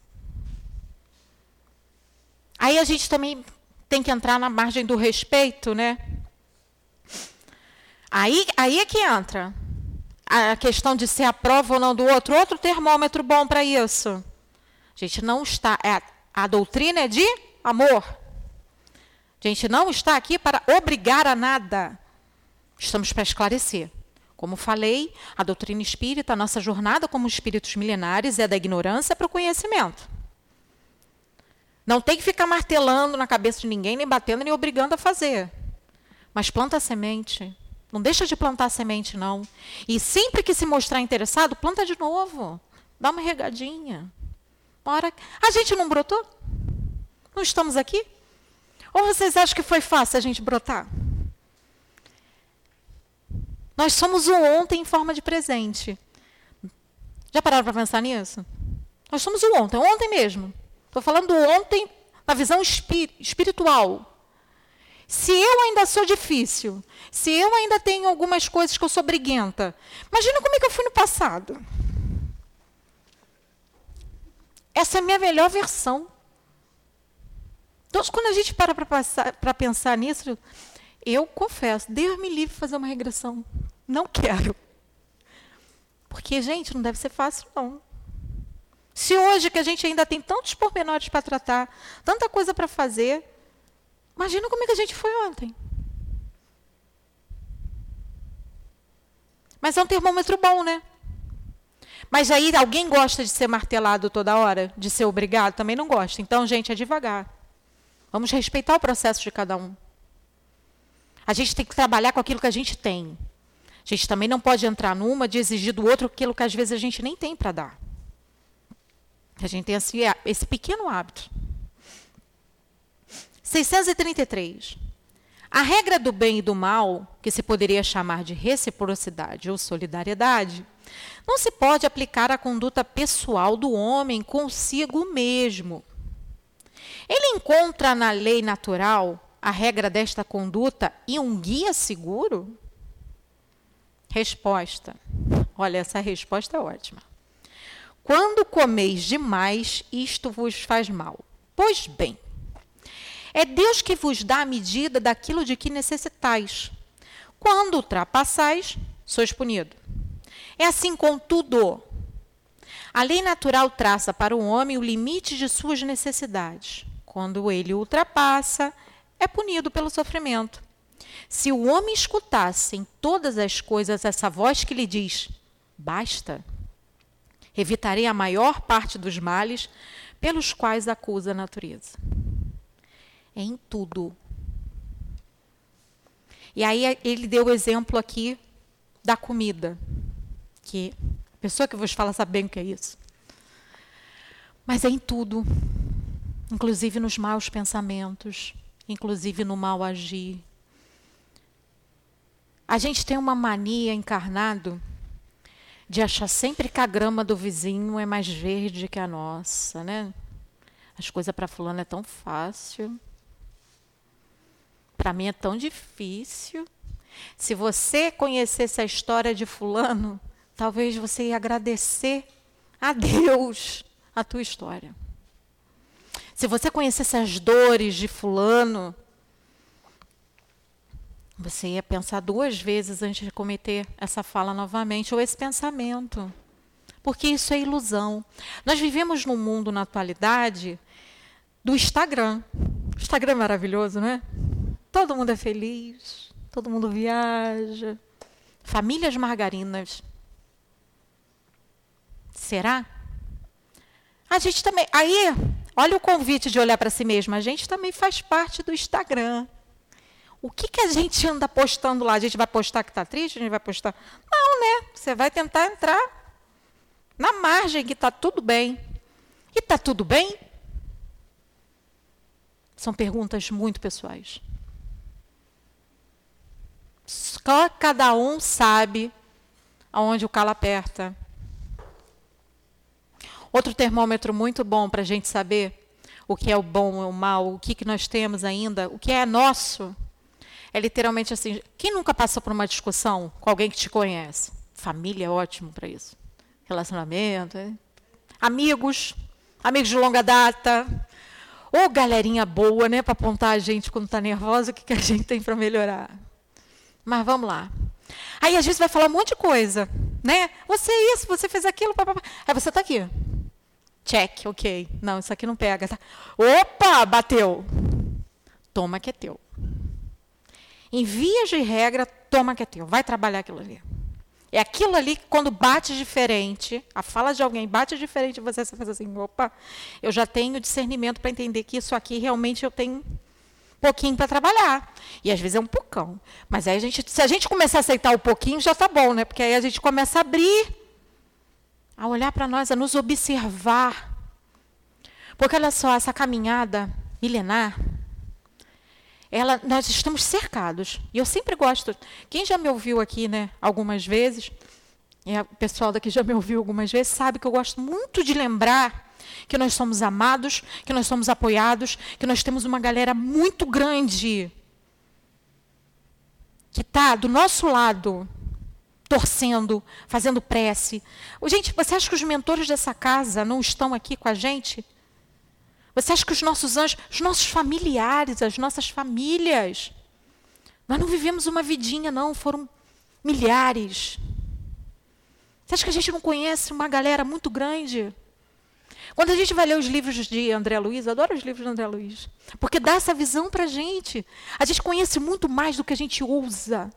Aí a gente também tem que entrar na margem do respeito, né? Aí, aí é que entra a questão de ser a prova ou não do outro. Outro termômetro bom para isso. A gente não está. É, a doutrina é de amor. A gente não está aqui para obrigar a nada. Estamos para esclarecer. Como falei, a doutrina espírita, a nossa jornada como espíritos milenares é da ignorância para o conhecimento. Não tem que ficar martelando na cabeça de ninguém, nem batendo, nem obrigando a fazer. Mas planta a semente. Não deixa de plantar semente, não. E sempre que se mostrar interessado, planta de novo. Dá uma regadinha. Uma. A gente não brotou? Não estamos aqui? Ou vocês acham que foi fácil a gente brotar? Nós somos o ontem em forma de presente. Já pararam para pensar nisso? Nós somos o ontem, ontem mesmo. Estou falando do ontem na visão espiritual. Se eu ainda sou difícil, se eu ainda tenho algumas coisas que eu sou briguenta, imagina como é que eu fui no passado. Essa é a minha melhor versão. Então, quando a gente para para pensar nisso, eu confesso, Deus me livre fazer uma regressão. Não quero. Porque, gente, não deve ser fácil, não. Se hoje que a gente ainda tem tantos pormenores para tratar, tanta coisa para fazer, imagina como é que a gente foi ontem. Mas é um termômetro bom, né? Mas aí alguém gosta de ser martelado toda hora, de ser obrigado? Também não gosta. Então, gente, é devagar. Vamos respeitar o processo de cada um. A gente tem que trabalhar com aquilo que a gente tem. A gente também não pode entrar numa de exigir do outro aquilo que às vezes a gente nem tem para dar. A gente tem esse, esse pequeno hábito. 633. A regra do bem e do mal, que se poderia chamar de reciprocidade ou solidariedade, não se pode aplicar à conduta pessoal do homem consigo mesmo. Ele encontra na lei natural a regra desta conduta e um guia seguro? Resposta. Olha, essa resposta é ótima. Quando comeis demais, isto vos faz mal. Pois bem, é Deus que vos dá a medida daquilo de que necessitais. Quando ultrapassais, sois punido. É assim com tudo. A lei natural traça para o homem o limite de suas necessidades. Quando ele ultrapassa, é punido pelo sofrimento. Se o homem escutasse em todas as coisas essa voz que lhe diz: basta, evitarei a maior parte dos males pelos quais acusa a natureza. É em tudo. E aí ele deu o exemplo aqui da comida, que a pessoa que vos fala sabe bem o que é isso. Mas é em tudo, inclusive nos maus pensamentos, inclusive no mal agir. A gente tem uma mania encarnado de achar sempre que a grama do vizinho é mais verde que a nossa, né? As coisas para fulano é tão fácil. Para mim é tão difícil. Se você conhecesse a história de fulano, talvez você ia agradecer a Deus a tua história. Se você conhecesse as dores de Fulano, você ia pensar duas vezes antes de cometer essa fala novamente, ou esse pensamento. Porque isso é ilusão. Nós vivemos num mundo, na atualidade, do Instagram. O Instagram é maravilhoso, não é? Todo mundo é feliz, todo mundo viaja. Famílias margarinas. Será? A gente também. Aí Olha o convite de olhar para si mesmo. A gente também faz parte do Instagram. O que, que a gente anda postando lá? A gente vai postar que está triste? A gente vai postar. Não, né? Você vai tentar entrar na margem que está tudo bem. E está tudo bem? São perguntas muito pessoais. Só cada um sabe aonde o calo aperta. Outro termômetro muito bom para a gente saber o que é o bom e o mal, o que, que nós temos ainda, o que é nosso, é literalmente assim: quem nunca passou por uma discussão com alguém que te conhece? Família é ótimo para isso. Relacionamento, é. amigos, amigos de longa data. Ou galerinha boa, né, para apontar a gente quando está nervosa, o que, que a gente tem para melhorar. Mas vamos lá. Aí às vezes vai falar um monte de coisa, né? Você é isso, você fez aquilo, papapá. Aí você está aqui. Check, ok. Não, isso aqui não pega. Tá? Opa, bateu. Toma que é teu. Em vias de regra, toma que é teu. Vai trabalhar aquilo ali. É aquilo ali que quando bate diferente, a fala de alguém bate diferente, você faz assim, opa, eu já tenho discernimento para entender que isso aqui realmente eu tenho pouquinho para trabalhar. E às vezes é um pocão. Mas aí a gente, se a gente começar a aceitar o pouquinho, já está bom, né? Porque aí a gente começa a abrir, a olhar para nós, a nos observar. Porque olha só, essa caminhada milenar, ela, nós estamos cercados. E eu sempre gosto. Quem já me ouviu aqui, né, algumas vezes, e o pessoal daqui já me ouviu algumas vezes, sabe que eu gosto muito de lembrar que nós somos amados, que nós somos apoiados, que nós temos uma galera muito grande que está do nosso lado, torcendo, fazendo prece. Gente, você acha que os mentores dessa casa não estão aqui com a gente? Você acha que os nossos anjos, os nossos familiares, as nossas famílias, nós não vivemos uma vidinha, não, foram milhares. Você acha que a gente não conhece uma galera muito grande? Quando a gente vai ler os livros de André Luiz, adoro os livros de André Luiz, porque dá essa visão para a gente. A gente conhece muito mais do que a gente ousa.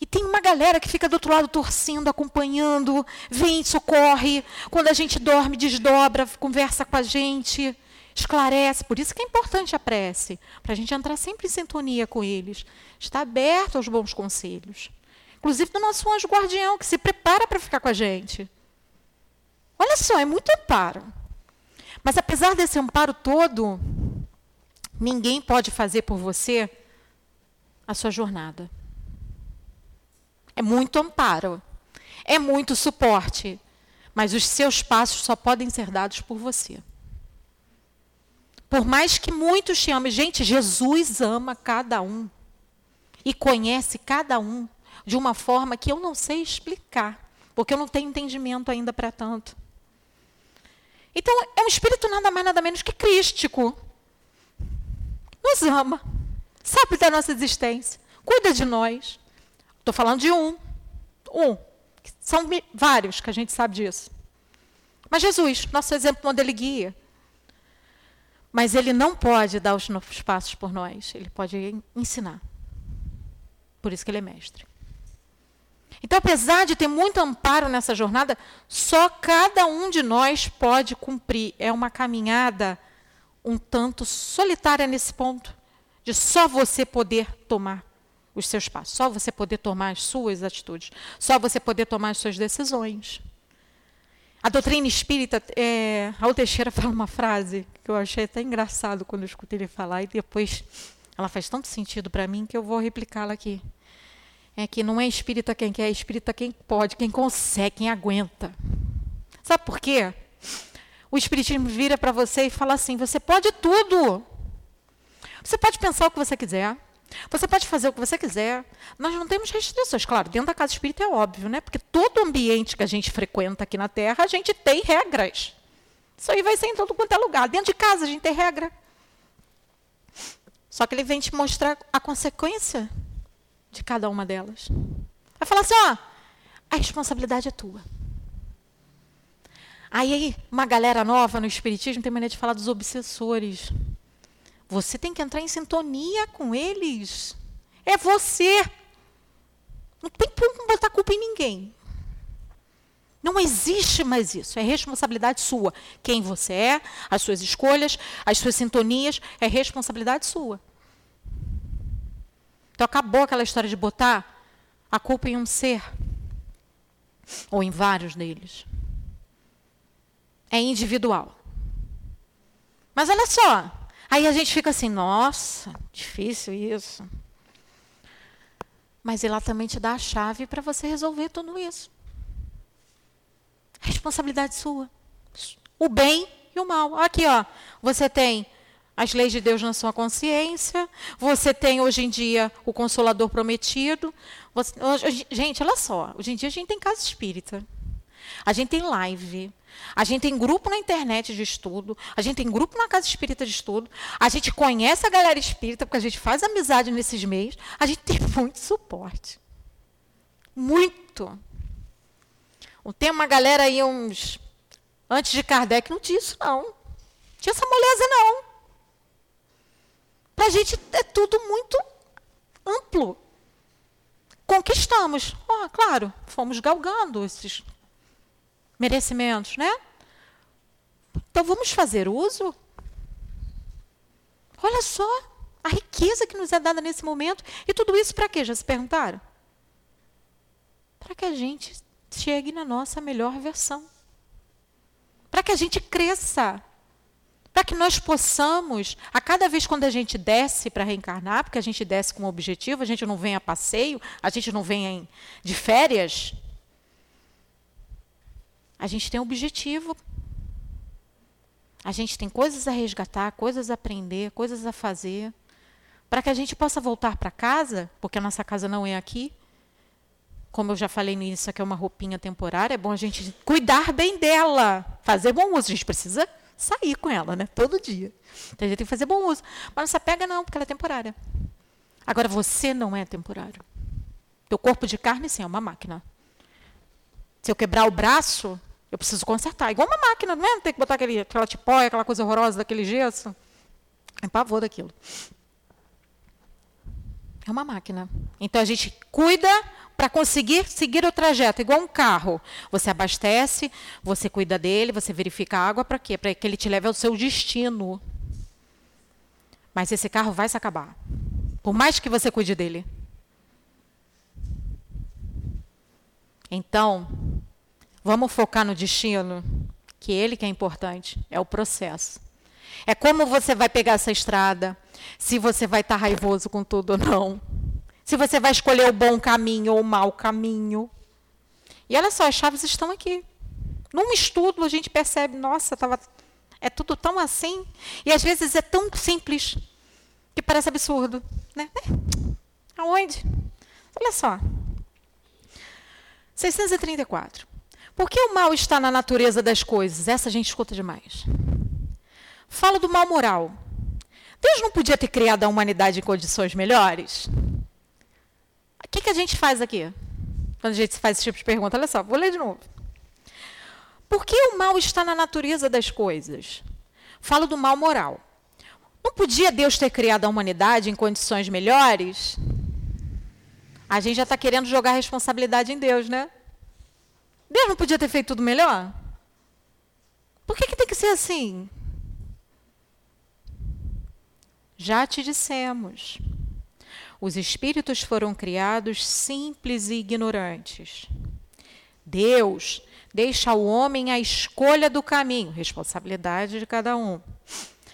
E tem uma galera que fica do outro lado torcendo, acompanhando, vem, socorre. Quando a gente dorme, desdobra, conversa com a gente, esclarece. Por isso que é importante a prece, para a gente entrar sempre em sintonia com eles. Está aberto aos bons conselhos. Inclusive do nosso anjo guardião, que se prepara para ficar com a gente. Olha só, é muito amparo. Mas apesar desse amparo todo, ninguém pode fazer por você a sua jornada. É muito amparo. É muito suporte. Mas os seus passos só podem ser dados por você. Por mais que muitos te amem, gente, Jesus ama cada um. E conhece cada um de uma forma que eu não sei explicar, porque eu não tenho entendimento ainda para tanto. Então, é um espírito nada mais, nada menos que crístico. Nos ama, sabe da nossa existência, cuida de nós. Estou falando de um. Um. São vários que a gente sabe disso. Mas Jesus, nosso exemplo, modelo e guia. Mas ele não pode dar os novos passos por nós. Ele pode ensinar. Por isso que ele é mestre. Então, apesar de ter muito amparo nessa jornada, só cada um de nós pode cumprir. É uma caminhada um tanto solitária nesse ponto, de só você poder tomar os seus passos, só você poder tomar as suas atitudes, só você poder tomar as suas decisões. A doutrina espírita, é, Raul Teixeira <laughs> fala uma frase que eu achei até engraçado quando eu escutei ele falar, e depois ela faz tanto sentido para mim que eu vou replicá-la aqui. É que não é espírita quem quer, é espírita quem pode, quem consegue, quem aguenta. Sabe por quê? O espiritismo vira para você e fala assim: você pode tudo. Você pode pensar o que você quiser. Você pode fazer o que você quiser. Nós não temos restrições. Claro, dentro da casa espírita é óbvio, né? Porque todo ambiente que a gente frequenta aqui na Terra, a gente tem regras. Isso aí vai ser em todo quanto é lugar. Dentro de casa a gente tem regra. Só que ele vem te mostrar a consequência de cada uma delas. Vai falar assim, ó, a responsabilidade é tua. Aí, uma galera nova no Espiritismo tem maneira de falar dos obsessores. Você tem que entrar em sintonia com eles. É você. Não tem como botar culpa em ninguém. Não existe mais isso. É responsabilidade sua. Quem você é, as suas escolhas, as suas sintonias, é responsabilidade sua. Então acabou aquela história de botar a culpa em um ser ou em vários deles. É individual. Mas olha só, aí a gente fica assim, nossa, difícil isso. Mas ela também te dá a chave para você resolver tudo isso. Responsabilidade sua. O bem e o mal. Aqui, ó. Você tem as leis de Deus na sua consciência. Você tem hoje em dia o consolador prometido. Você, hoje, gente, olha só. Hoje em dia a gente tem casa espírita. A gente tem live. A gente tem grupo na internet de estudo, a gente tem grupo na casa espírita de estudo, a gente conhece a galera espírita, porque a gente faz amizade nesses meios, a gente tem <laughs> muito suporte. Muito. Tem uma galera aí, uns. Antes de Kardec, não tinha isso, não. Tinha essa moleza, não. Para a gente é tudo muito amplo. Conquistamos. Oh, claro, fomos galgando esses merecimentos, né? Então vamos fazer uso. Olha só a riqueza que nos é dada nesse momento. E tudo isso para quê? Já se perguntaram? Para que a gente chegue na nossa melhor versão. Para que a gente cresça. Para que nós possamos, a cada vez quando a gente desce para reencarnar, porque a gente desce com um objetivo, a gente não vem a passeio, a gente não vem de férias, a gente tem um objetivo. A gente tem coisas a resgatar, coisas a aprender, coisas a fazer. Para que a gente possa voltar para casa, porque a nossa casa não é aqui. Como eu já falei início, aqui é uma roupinha temporária, é bom a gente cuidar bem dela, fazer bom uso. A gente precisa sair com ela, né? Todo dia. Então a gente tem que fazer bom uso. Mas não se apega, não, porque ela é temporária. Agora, você não é temporário. Teu corpo de carne, sim, é uma máquina. Se eu quebrar o braço, eu preciso consertar. Igual uma máquina, não é? Tem que botar aquele, aquela tipóia, aquela coisa horrorosa daquele gesso. É pavor daquilo. É uma máquina. Então a gente cuida para conseguir seguir o trajeto, igual um carro. Você abastece, você cuida dele, você verifica a água para quê? Para que ele te leve ao seu destino. Mas esse carro vai se acabar. Por mais que você cuide dele. Então, Vamos focar no destino, que ele que é importante, é o processo. É como você vai pegar essa estrada, se você vai estar tá raivoso com tudo ou não. Se você vai escolher o bom caminho ou o mau caminho. E olha só, as chaves estão aqui. Num estudo a gente percebe, nossa, tava, é tudo tão assim. E às vezes é tão simples que parece absurdo. Né? Aonde? Olha só. 634. Por que o mal está na natureza das coisas? Essa a gente escuta demais. Fala do mal moral. Deus não podia ter criado a humanidade em condições melhores? O que, que a gente faz aqui? Quando a gente faz esse tipo de pergunta, olha só, vou ler de novo. Por que o mal está na natureza das coisas? Falo do mal moral. Não podia Deus ter criado a humanidade em condições melhores? A gente já está querendo jogar a responsabilidade em Deus, né? Deus não podia ter feito tudo melhor? Por que, que tem que ser assim? Já te dissemos. Os espíritos foram criados simples e ignorantes. Deus deixa ao homem a escolha do caminho, responsabilidade de cada um.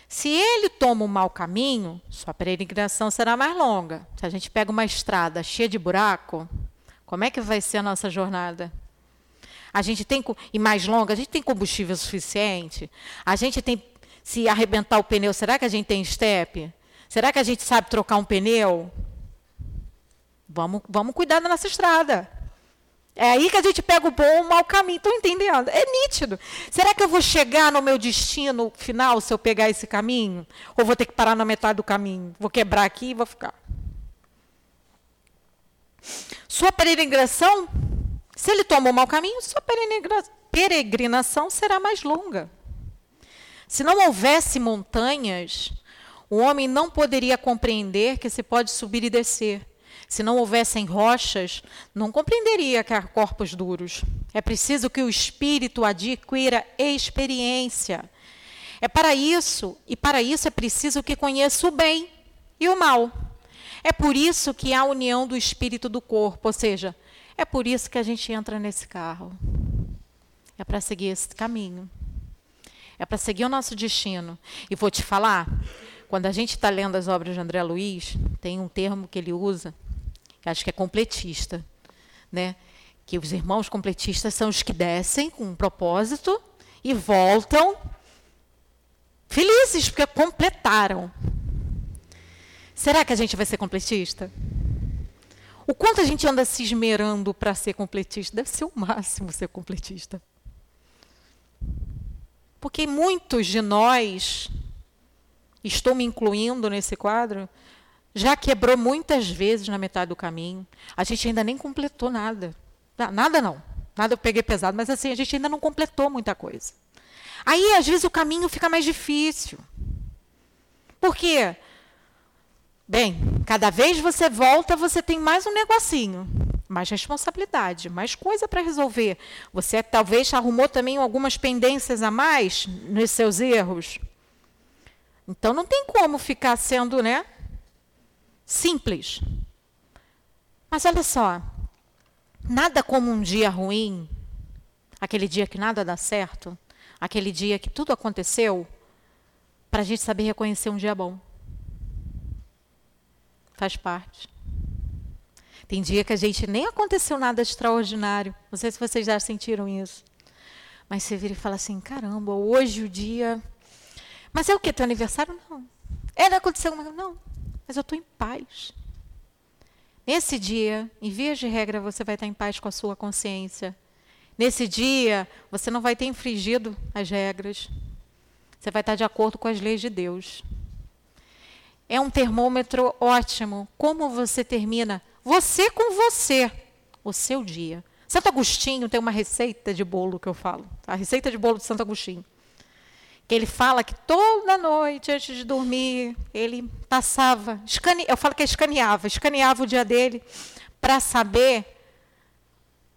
Se ele toma o mau caminho, sua peregrinação será mais longa. Se a gente pega uma estrada cheia de buraco, como é que vai ser a nossa jornada? A gente tem e mais longa, a gente tem combustível suficiente. A gente tem se arrebentar o pneu, será que a gente tem step? Será que a gente sabe trocar um pneu? Vamos, vamos cuidar da nossa estrada. É aí que a gente pega o bom e o mau caminho. Estão entendendo? É nítido. Será que eu vou chegar no meu destino final se eu pegar esse caminho? Ou vou ter que parar na metade do caminho? Vou quebrar aqui e vou ficar. Sua peregrinação se ele toma o mau caminho, sua peregrinação será mais longa. Se não houvesse montanhas, o homem não poderia compreender que se pode subir e descer. Se não houvessem rochas, não compreenderia que há corpos duros. É preciso que o espírito adquira experiência. É para isso, e para isso é preciso que conheça o bem e o mal. É por isso que há a união do espírito do corpo, ou seja, é por isso que a gente entra nesse carro. É para seguir esse caminho. É para seguir o nosso destino. E vou te falar, quando a gente está lendo as obras de André Luiz, tem um termo que ele usa, que acho que é completista, né? Que os irmãos completistas são os que descem com um propósito e voltam felizes porque completaram. Será que a gente vai ser completista? O quanto a gente anda se esmerando para ser completista? Deve ser o máximo ser completista. Porque muitos de nós, estou me incluindo nesse quadro, já quebrou muitas vezes na metade do caminho. A gente ainda nem completou nada. Nada não. Nada eu peguei pesado, mas assim, a gente ainda não completou muita coisa. Aí, às vezes, o caminho fica mais difícil. Por quê? Bem, cada vez você volta, você tem mais um negocinho mais responsabilidade, mais coisa para resolver. Você talvez arrumou também algumas pendências a mais nos seus erros. Então não tem como ficar sendo, né, simples. Mas olha só, nada como um dia ruim, aquele dia que nada dá certo, aquele dia que tudo aconteceu, para a gente saber reconhecer um dia bom. Faz parte. Tem dia que a gente nem aconteceu nada extraordinário. Não sei se vocês já sentiram isso. Mas você vira e fala assim: caramba, hoje o dia. Mas é o que? Teu aniversário? Não. É, não aconteceu Não. Mas eu estou em paz. Nesse dia, em via de regra, você vai estar em paz com a sua consciência. Nesse dia, você não vai ter infringido as regras. Você vai estar de acordo com as leis de Deus. É um termômetro ótimo. Como você termina você com você, o seu dia. Santo Agostinho tem uma receita de bolo que eu falo. A receita de bolo de Santo Agostinho. Que ele fala que toda noite, antes de dormir, ele passava, escane... eu falo que escaneava, escaneava o dia dele para saber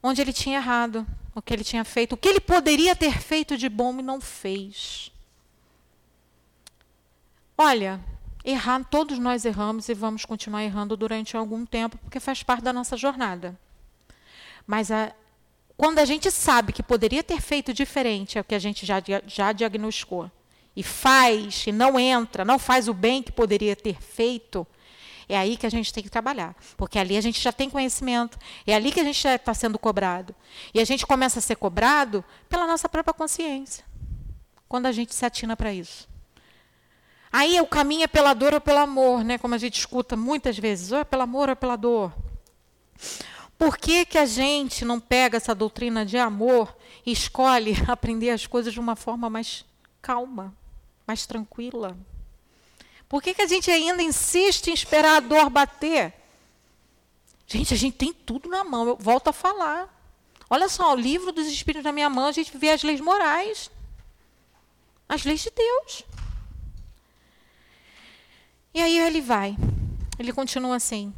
onde ele tinha errado, o que ele tinha feito, o que ele poderia ter feito de bom e não fez. Olha, Errar, todos nós erramos e vamos continuar errando durante algum tempo, porque faz parte da nossa jornada. Mas a, quando a gente sabe que poderia ter feito diferente, é o que a gente já, já diagnosticou, e faz, e não entra, não faz o bem que poderia ter feito, é aí que a gente tem que trabalhar. Porque ali a gente já tem conhecimento, é ali que a gente já está sendo cobrado. E a gente começa a ser cobrado pela nossa própria consciência, quando a gente se atina para isso. Aí o caminho é pela dor ou pelo amor, né? como a gente escuta muitas vezes, ou é pelo amor ou é pela dor. Por que, que a gente não pega essa doutrina de amor e escolhe <laughs> aprender as coisas de uma forma mais calma, mais tranquila? Por que, que a gente ainda insiste em esperar a dor bater? Gente, a gente tem tudo na mão. Eu volto a falar. Olha só, o livro dos Espíritos na minha mão, a gente vê as leis morais. As leis de Deus. E aí ele vai. Ele continua assim.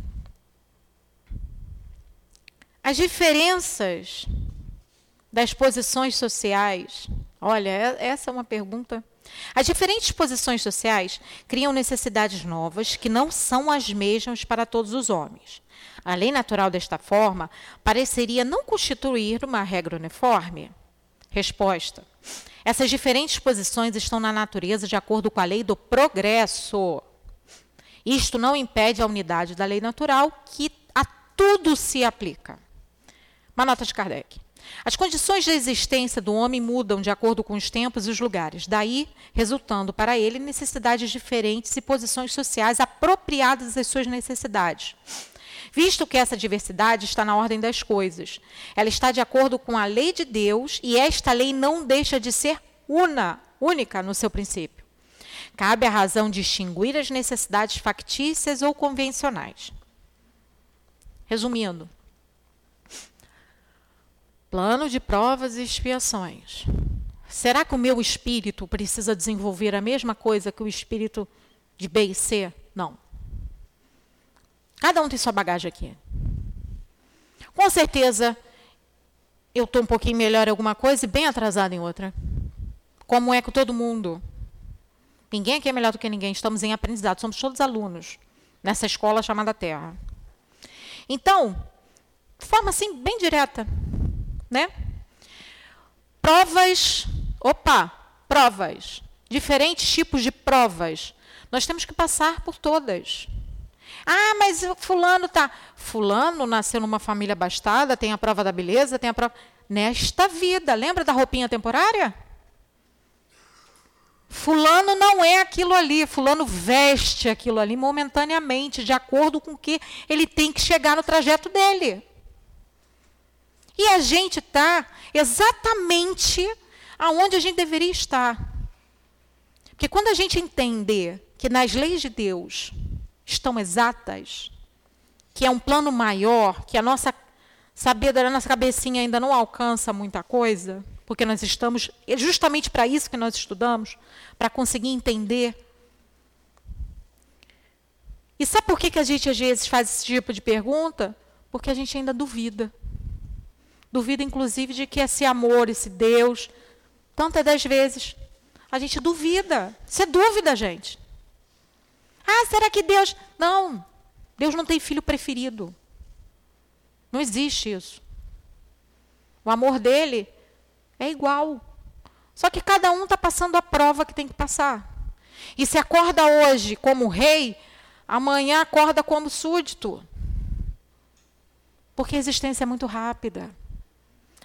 As diferenças das posições sociais. Olha, é, essa é uma pergunta. As diferentes posições sociais criam necessidades novas que não são as mesmas para todos os homens. A lei natural desta forma pareceria não constituir uma regra uniforme? Resposta: Essas diferentes posições estão na natureza de acordo com a lei do progresso. Isto não impede a unidade da lei natural, que a tudo se aplica. Uma nota de Kardec. As condições de existência do homem mudam de acordo com os tempos e os lugares, daí resultando para ele necessidades diferentes e posições sociais apropriadas às suas necessidades. Visto que essa diversidade está na ordem das coisas, ela está de acordo com a lei de Deus e esta lei não deixa de ser una, única no seu princípio. Cabe à razão distinguir as necessidades factícias ou convencionais. Resumindo, plano de provas e expiações. Será que o meu espírito precisa desenvolver a mesma coisa que o espírito de B e C? Não. Cada um tem sua bagagem aqui. Com certeza, eu estou um pouquinho melhor em alguma coisa e bem atrasada em outra. Como é com todo mundo. Ninguém aqui é melhor do que ninguém, estamos em aprendizado, somos todos alunos nessa escola chamada Terra. Então, de forma assim, bem direta, né? Provas, opa, provas, diferentes tipos de provas. Nós temos que passar por todas. Ah, mas fulano tá. Fulano nasceu numa família abastada, tem a prova da beleza, tem a prova. Nesta vida, lembra da roupinha temporária? Fulano não é aquilo ali, fulano veste aquilo ali momentaneamente, de acordo com o que ele tem que chegar no trajeto dele. E a gente está exatamente aonde a gente deveria estar. Porque quando a gente entender que nas leis de Deus estão exatas, que é um plano maior, que a nossa sabedoria, a nossa cabecinha ainda não alcança muita coisa, porque nós estamos, é justamente para isso que nós estudamos, para conseguir entender. E sabe por que, que a gente às vezes faz esse tipo de pergunta? Porque a gente ainda duvida. Duvida, inclusive, de que esse amor, esse Deus, tantas das vezes, a gente duvida. Isso é dúvida, gente. Ah, será que Deus. Não. Deus não tem filho preferido. Não existe isso. O amor dele é igual. Só que cada um está passando a prova que tem que passar. E se acorda hoje como rei, amanhã acorda como súdito. Porque a existência é muito rápida.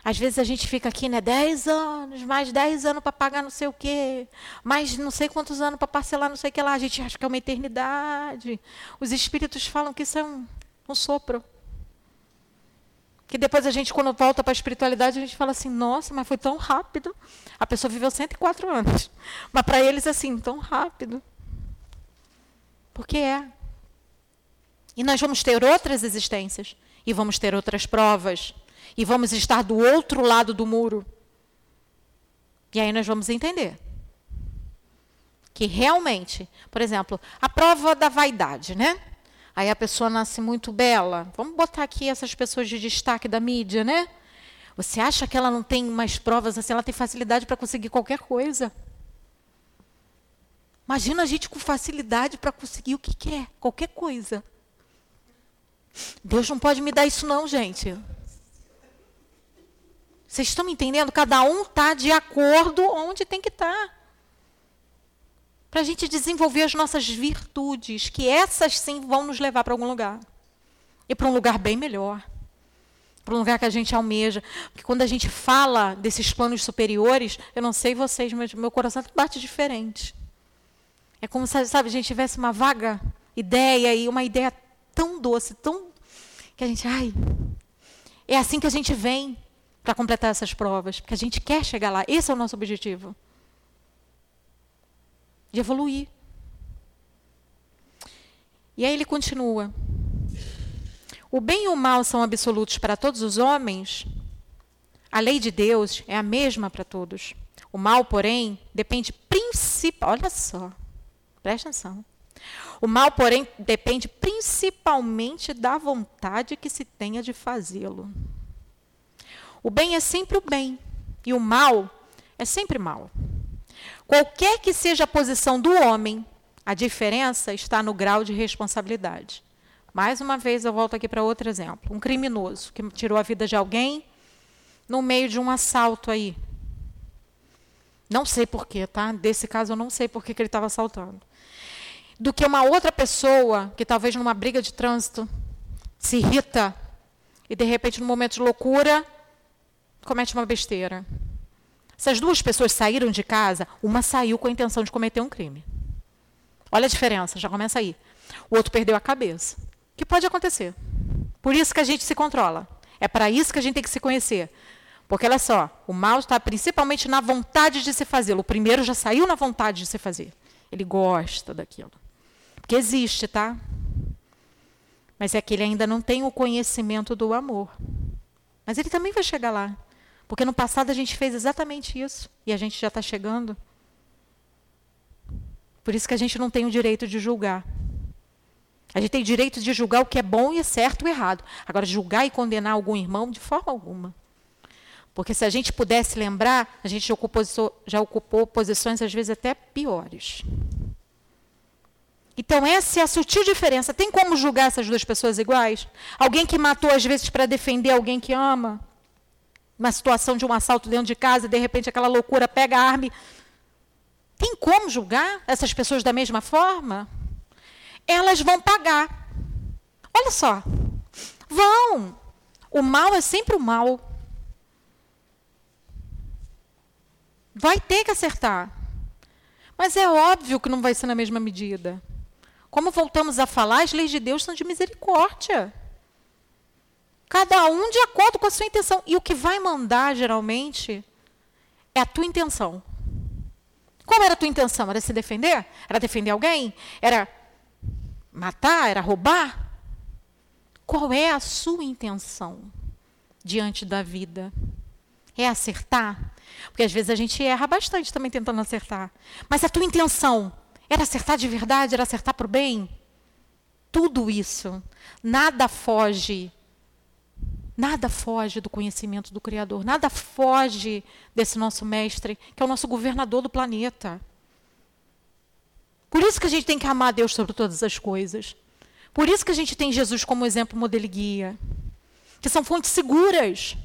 Às vezes a gente fica aqui, né, 10 anos, mais 10 anos para pagar não sei o quê, mais não sei quantos anos para parcelar não sei o que lá. A gente acha que é uma eternidade. Os espíritos falam que isso é um, um sopro. Que depois a gente, quando volta para a espiritualidade, a gente fala assim, nossa, mas foi tão rápido. A pessoa viveu 104 anos. <laughs> Mas para eles, assim, tão rápido. Porque é. E nós vamos ter outras existências. E vamos ter outras provas. E vamos estar do outro lado do muro. E aí nós vamos entender. Que realmente, por exemplo, a prova da vaidade, né? Aí a pessoa nasce muito bela. Vamos botar aqui essas pessoas de destaque da mídia, né? Você acha que ela não tem mais provas assim? Ela tem facilidade para conseguir qualquer coisa. Imagina a gente com facilidade para conseguir o que quer, qualquer coisa. Deus não pode me dar isso, não, gente. Vocês estão me entendendo? Cada um está de acordo onde tem que estar. Tá para a gente desenvolver as nossas virtudes, que essas sim vão nos levar para algum lugar. E para um lugar bem melhor. Para um lugar que a gente almeja. Porque quando a gente fala desses planos superiores, eu não sei vocês, mas meu coração bate diferente. É como se sabe, a gente tivesse uma vaga ideia e uma ideia tão doce, tão. que a gente. Ai. É assim que a gente vem para completar essas provas, porque a gente quer chegar lá. Esse é o nosso objetivo de evoluir. E aí ele continua: O bem e o mal são absolutos para todos os homens. A lei de Deus é a mesma para todos. O mal, porém, depende principal. Olha só, presta atenção. O mal, porém, depende principalmente da vontade que se tenha de fazê-lo. O bem é sempre o bem e o mal é sempre mal. Qualquer que seja a posição do homem, a diferença está no grau de responsabilidade. Mais uma vez, eu volto aqui para outro exemplo. Um criminoso que tirou a vida de alguém no meio de um assalto aí. Não sei porquê, tá? Desse caso, eu não sei por que ele estava assaltando. Do que uma outra pessoa que talvez numa briga de trânsito se irrita e de repente, num momento de loucura, comete uma besteira. Essas duas pessoas saíram de casa, uma saiu com a intenção de cometer um crime. Olha a diferença, já começa aí. O outro perdeu a cabeça. O que pode acontecer? Por isso que a gente se controla. É para isso que a gente tem que se conhecer. Porque olha só, o mal está principalmente na vontade de se fazê-lo. O primeiro já saiu na vontade de se fazer. Ele gosta daquilo. Porque existe, tá? Mas é que ele ainda não tem o conhecimento do amor. Mas ele também vai chegar lá. Porque no passado a gente fez exatamente isso e a gente já está chegando. Por isso que a gente não tem o direito de julgar. A gente tem direito de julgar o que é bom e é certo ou errado. Agora, julgar e condenar algum irmão, de forma alguma. Porque se a gente pudesse lembrar, a gente já ocupou, já ocupou posições às vezes até piores. Então, essa é a sutil diferença. Tem como julgar essas duas pessoas iguais? Alguém que matou, às vezes, para defender alguém que ama? Uma situação de um assalto dentro de casa, e de repente aquela loucura pega a arma. Tem como julgar essas pessoas da mesma forma? Elas vão pagar. Olha só. Vão. O mal é sempre o mal. Vai ter que acertar. Mas é óbvio que não vai ser na mesma medida. Como voltamos a falar, as leis de Deus são de misericórdia. Cada um de acordo com a sua intenção. E o que vai mandar, geralmente, é a tua intenção. Qual era a tua intenção? Era se defender? Era defender alguém? Era matar? Era roubar? Qual é a sua intenção diante da vida? É acertar? Porque às vezes a gente erra bastante também tentando acertar. Mas a tua intenção era acertar de verdade? Era acertar para o bem? Tudo isso. Nada foge. Nada foge do conhecimento do Criador. Nada foge desse nosso mestre, que é o nosso governador do planeta. Por isso que a gente tem que amar Deus sobre todas as coisas. Por isso que a gente tem Jesus como exemplo, modelo e guia. Que são fontes seguras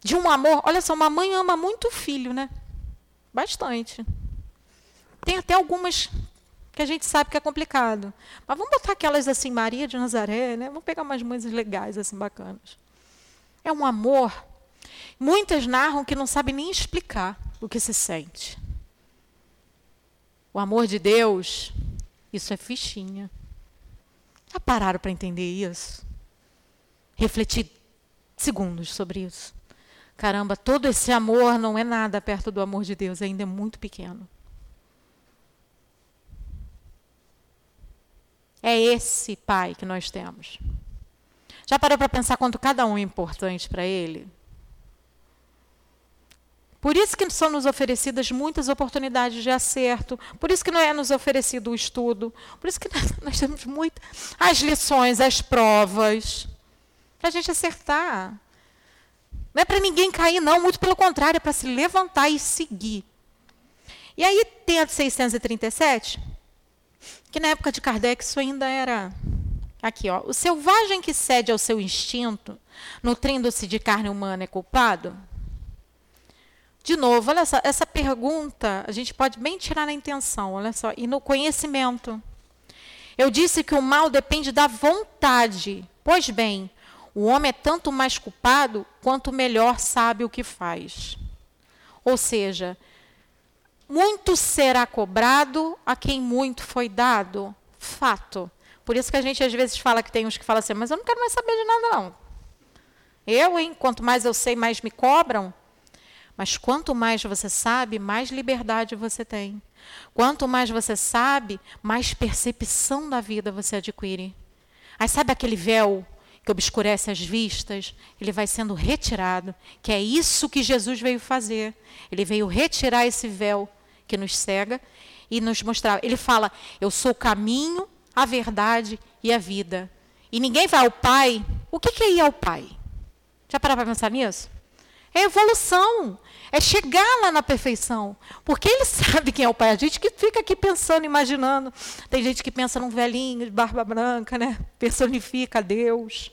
de um amor. Olha só, uma mãe ama muito o filho, né? Bastante. Tem até algumas que a gente sabe que é complicado. Mas vamos botar aquelas assim, Maria de Nazaré, né? Vamos pegar umas mães legais, assim, bacanas. É um amor. Muitas narram que não sabem nem explicar o que se sente. O amor de Deus, isso é fichinha. Já pararam para entender isso? Refletir segundos sobre isso. Caramba, todo esse amor não é nada perto do amor de Deus, ainda é muito pequeno. É esse pai que nós temos. Já parou para pensar quanto cada um é importante para ele? Por isso que são nos oferecidas muitas oportunidades de acerto, por isso que não é nos oferecido o estudo, por isso que <laughs> nós temos muitas as lições, as provas, para a gente acertar. Não é para ninguém cair, não, muito pelo contrário, é para se levantar e seguir. E aí tem a de 637, que na época de Kardec isso ainda era. Aqui, ó. O selvagem que cede ao seu instinto, nutrindo-se de carne humana, é culpado? De novo, olha só, essa pergunta a gente pode bem tirar na intenção, olha só, e no conhecimento. Eu disse que o mal depende da vontade. Pois bem, o homem é tanto mais culpado quanto melhor sabe o que faz. Ou seja, muito será cobrado a quem muito foi dado. Fato. Por isso que a gente às vezes fala que tem uns que falam assim, mas eu não quero mais saber de nada, não. Eu, hein? Quanto mais eu sei, mais me cobram. Mas quanto mais você sabe, mais liberdade você tem. Quanto mais você sabe, mais percepção da vida você adquire. Aí sabe aquele véu que obscurece as vistas, ele vai sendo retirado, que é isso que Jesus veio fazer. Ele veio retirar esse véu que nos cega e nos mostrar. Ele fala: Eu sou o caminho, a verdade e a vida. E ninguém vai ao Pai. O que é ir ao Pai? Já pararam para pensar nisso? É evolução. É chegar lá na perfeição. Porque ele <laughs> sabe quem é o Pai. A gente que fica aqui pensando, imaginando. Tem gente que pensa num velhinho de barba branca, né? Personifica Deus.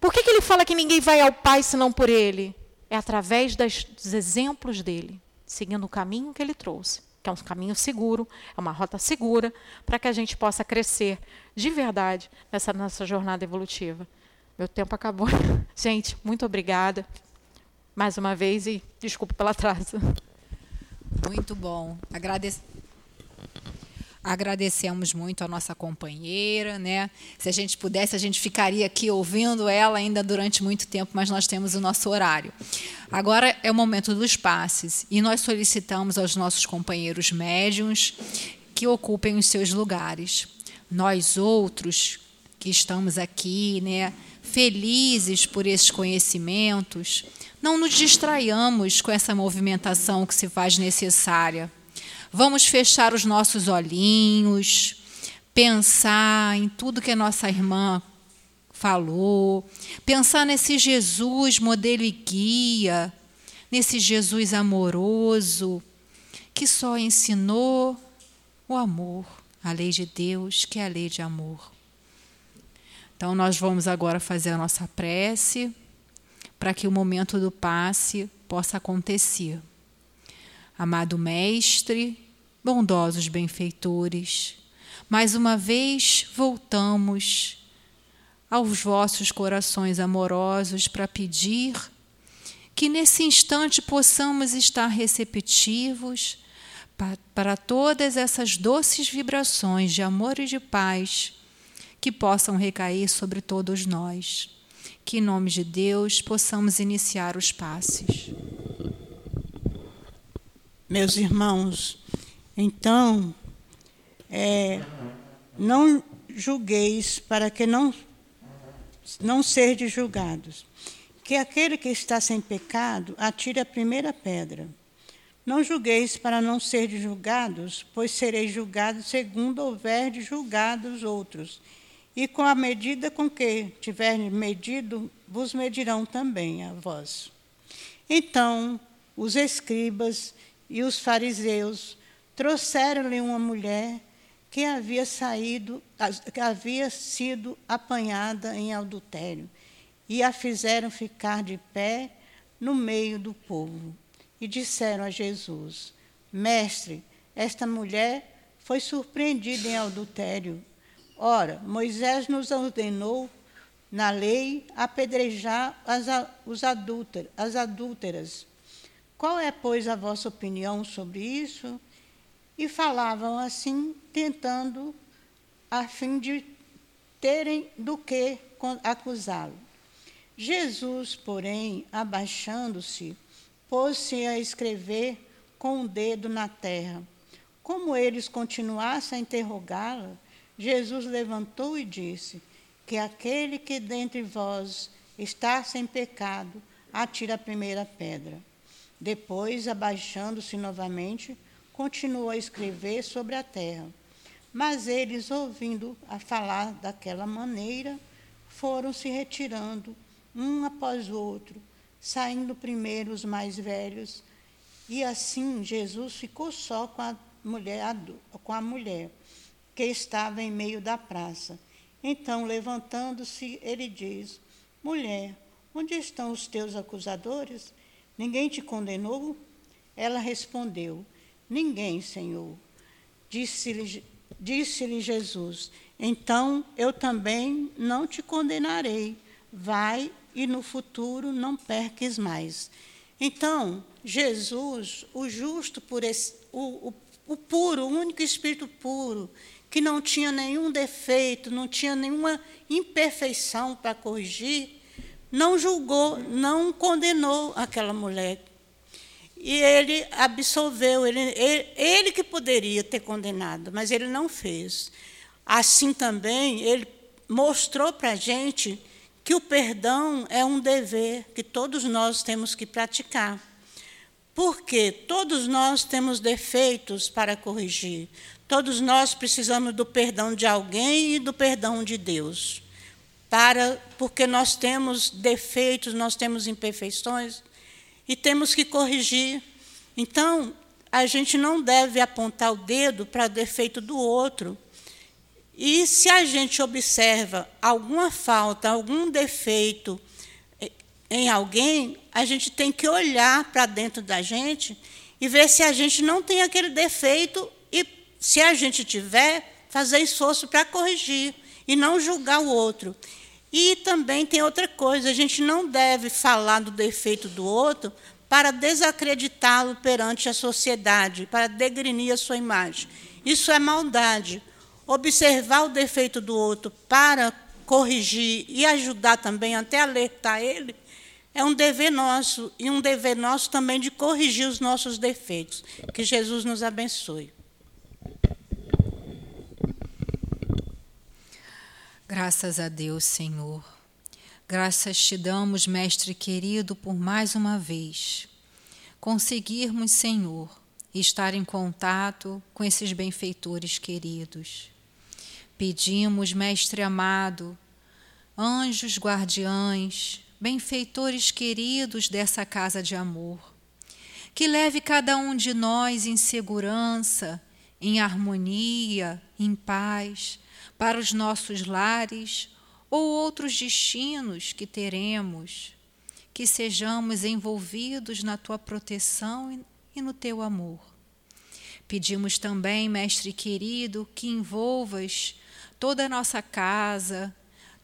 Por que, que ele fala que ninguém vai ao Pai senão por ele? É através das, dos exemplos dele seguindo o caminho que ele trouxe, que é um caminho seguro, é uma rota segura, para que a gente possa crescer de verdade nessa nossa jornada evolutiva. Meu tempo acabou. <laughs> Gente, muito obrigada mais uma vez e desculpa pelo atraso. Muito bom. Agradeço. Agradecemos muito a nossa companheira, né? Se a gente pudesse, a gente ficaria aqui ouvindo ela ainda durante muito tempo, mas nós temos o nosso horário. Agora é o momento dos passes e nós solicitamos aos nossos companheiros médiums que ocupem os seus lugares. Nós outros que estamos aqui, né, felizes por esses conhecimentos, não nos distraiamos com essa movimentação que se faz necessária Vamos fechar os nossos olhinhos, pensar em tudo que a nossa irmã falou, pensar nesse Jesus, modelo e guia, nesse Jesus amoroso, que só ensinou o amor, a lei de Deus, que é a lei de amor. Então, nós vamos agora fazer a nossa prece para que o momento do passe possa acontecer. Amado Mestre, bondosos benfeitores, mais uma vez voltamos aos vossos corações amorosos para pedir que nesse instante possamos estar receptivos para todas essas doces vibrações de amor e de paz que possam recair sobre todos nós. Que, em nome de Deus, possamos iniciar os passes. Meus irmãos, então, é, não julgueis para que não, não sejam julgados. Que aquele que está sem pecado atire a primeira pedra. Não julgueis para não serdes julgados, pois sereis julgados segundo houver de julgar os outros. E com a medida com que tiverem medido, vos medirão também a vós. Então, os escribas e os fariseus trouxeram-lhe uma mulher que havia saído, que havia sido apanhada em adultério, e a fizeram ficar de pé no meio do povo. E disseram a Jesus: Mestre, esta mulher foi surpreendida em adultério Ora, Moisés nos ordenou na lei apedrejar as, os adúlteros, as adúlteras. Qual é, pois, a vossa opinião sobre isso? E falavam assim, tentando, a fim de terem do que acusá-lo. Jesus, porém, abaixando-se, pôs-se a escrever com o um dedo na terra. Como eles continuassem a interrogá-la, Jesus levantou e disse: Que aquele que dentre vós está sem pecado, atira a primeira pedra. Depois, abaixando-se novamente, continuou a escrever sobre a terra. Mas eles, ouvindo a falar daquela maneira, foram se retirando, um após o outro, saindo primeiro os mais velhos. E assim Jesus ficou só com a mulher. Com a mulher que estava em meio da praça. Então, levantando-se, ele diz: Mulher, onde estão os teus acusadores? Ninguém te condenou? Ela respondeu: Ninguém, Senhor. Disse-lhe disse Jesus: Então eu também não te condenarei. Vai e no futuro não perques mais. Então, Jesus, o justo por esse, o, o, o puro, o único espírito puro, que não tinha nenhum defeito, não tinha nenhuma imperfeição para corrigir, não julgou, não condenou aquela mulher. E ele absolveu, ele, ele, ele que poderia ter condenado, mas ele não fez. Assim também, ele mostrou para a gente que o perdão é um dever que todos nós temos que praticar. Porque todos nós temos defeitos para corrigir, Todos nós precisamos do perdão de alguém e do perdão de Deus. Para, porque nós temos defeitos, nós temos imperfeições e temos que corrigir. Então, a gente não deve apontar o dedo para o defeito do outro. E se a gente observa alguma falta, algum defeito em alguém, a gente tem que olhar para dentro da gente e ver se a gente não tem aquele defeito se a gente tiver, fazer esforço para corrigir e não julgar o outro. E também tem outra coisa: a gente não deve falar do defeito do outro para desacreditá-lo perante a sociedade, para degrinir a sua imagem. Isso é maldade. Observar o defeito do outro para corrigir e ajudar também, até alertar ele, é um dever nosso, e um dever nosso também de corrigir os nossos defeitos. Que Jesus nos abençoe. Graças a Deus, Senhor. Graças te damos, Mestre querido, por mais uma vez conseguirmos, Senhor, estar em contato com esses benfeitores queridos. Pedimos, Mestre amado, anjos guardiães, benfeitores queridos dessa casa de amor, que leve cada um de nós em segurança, em harmonia, em paz, para os nossos lares ou outros destinos que teremos, que sejamos envolvidos na tua proteção e no teu amor. Pedimos também, Mestre querido, que envolvas toda a nossa casa,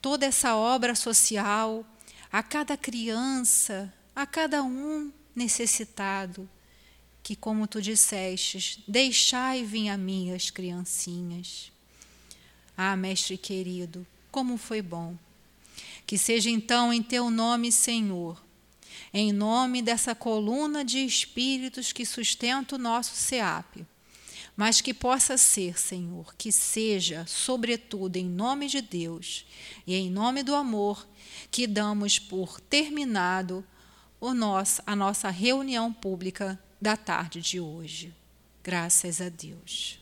toda essa obra social, a cada criança, a cada um necessitado, que, como tu dissestes, deixai vir a mim as criancinhas. Ah, Mestre querido, como foi bom. Que seja então em teu nome, Senhor, em nome dessa coluna de espíritos que sustenta o nosso SEAP, mas que possa ser, Senhor, que seja, sobretudo, em nome de Deus e em nome do amor, que damos por terminado o nosso, a nossa reunião pública da tarde de hoje. Graças a Deus.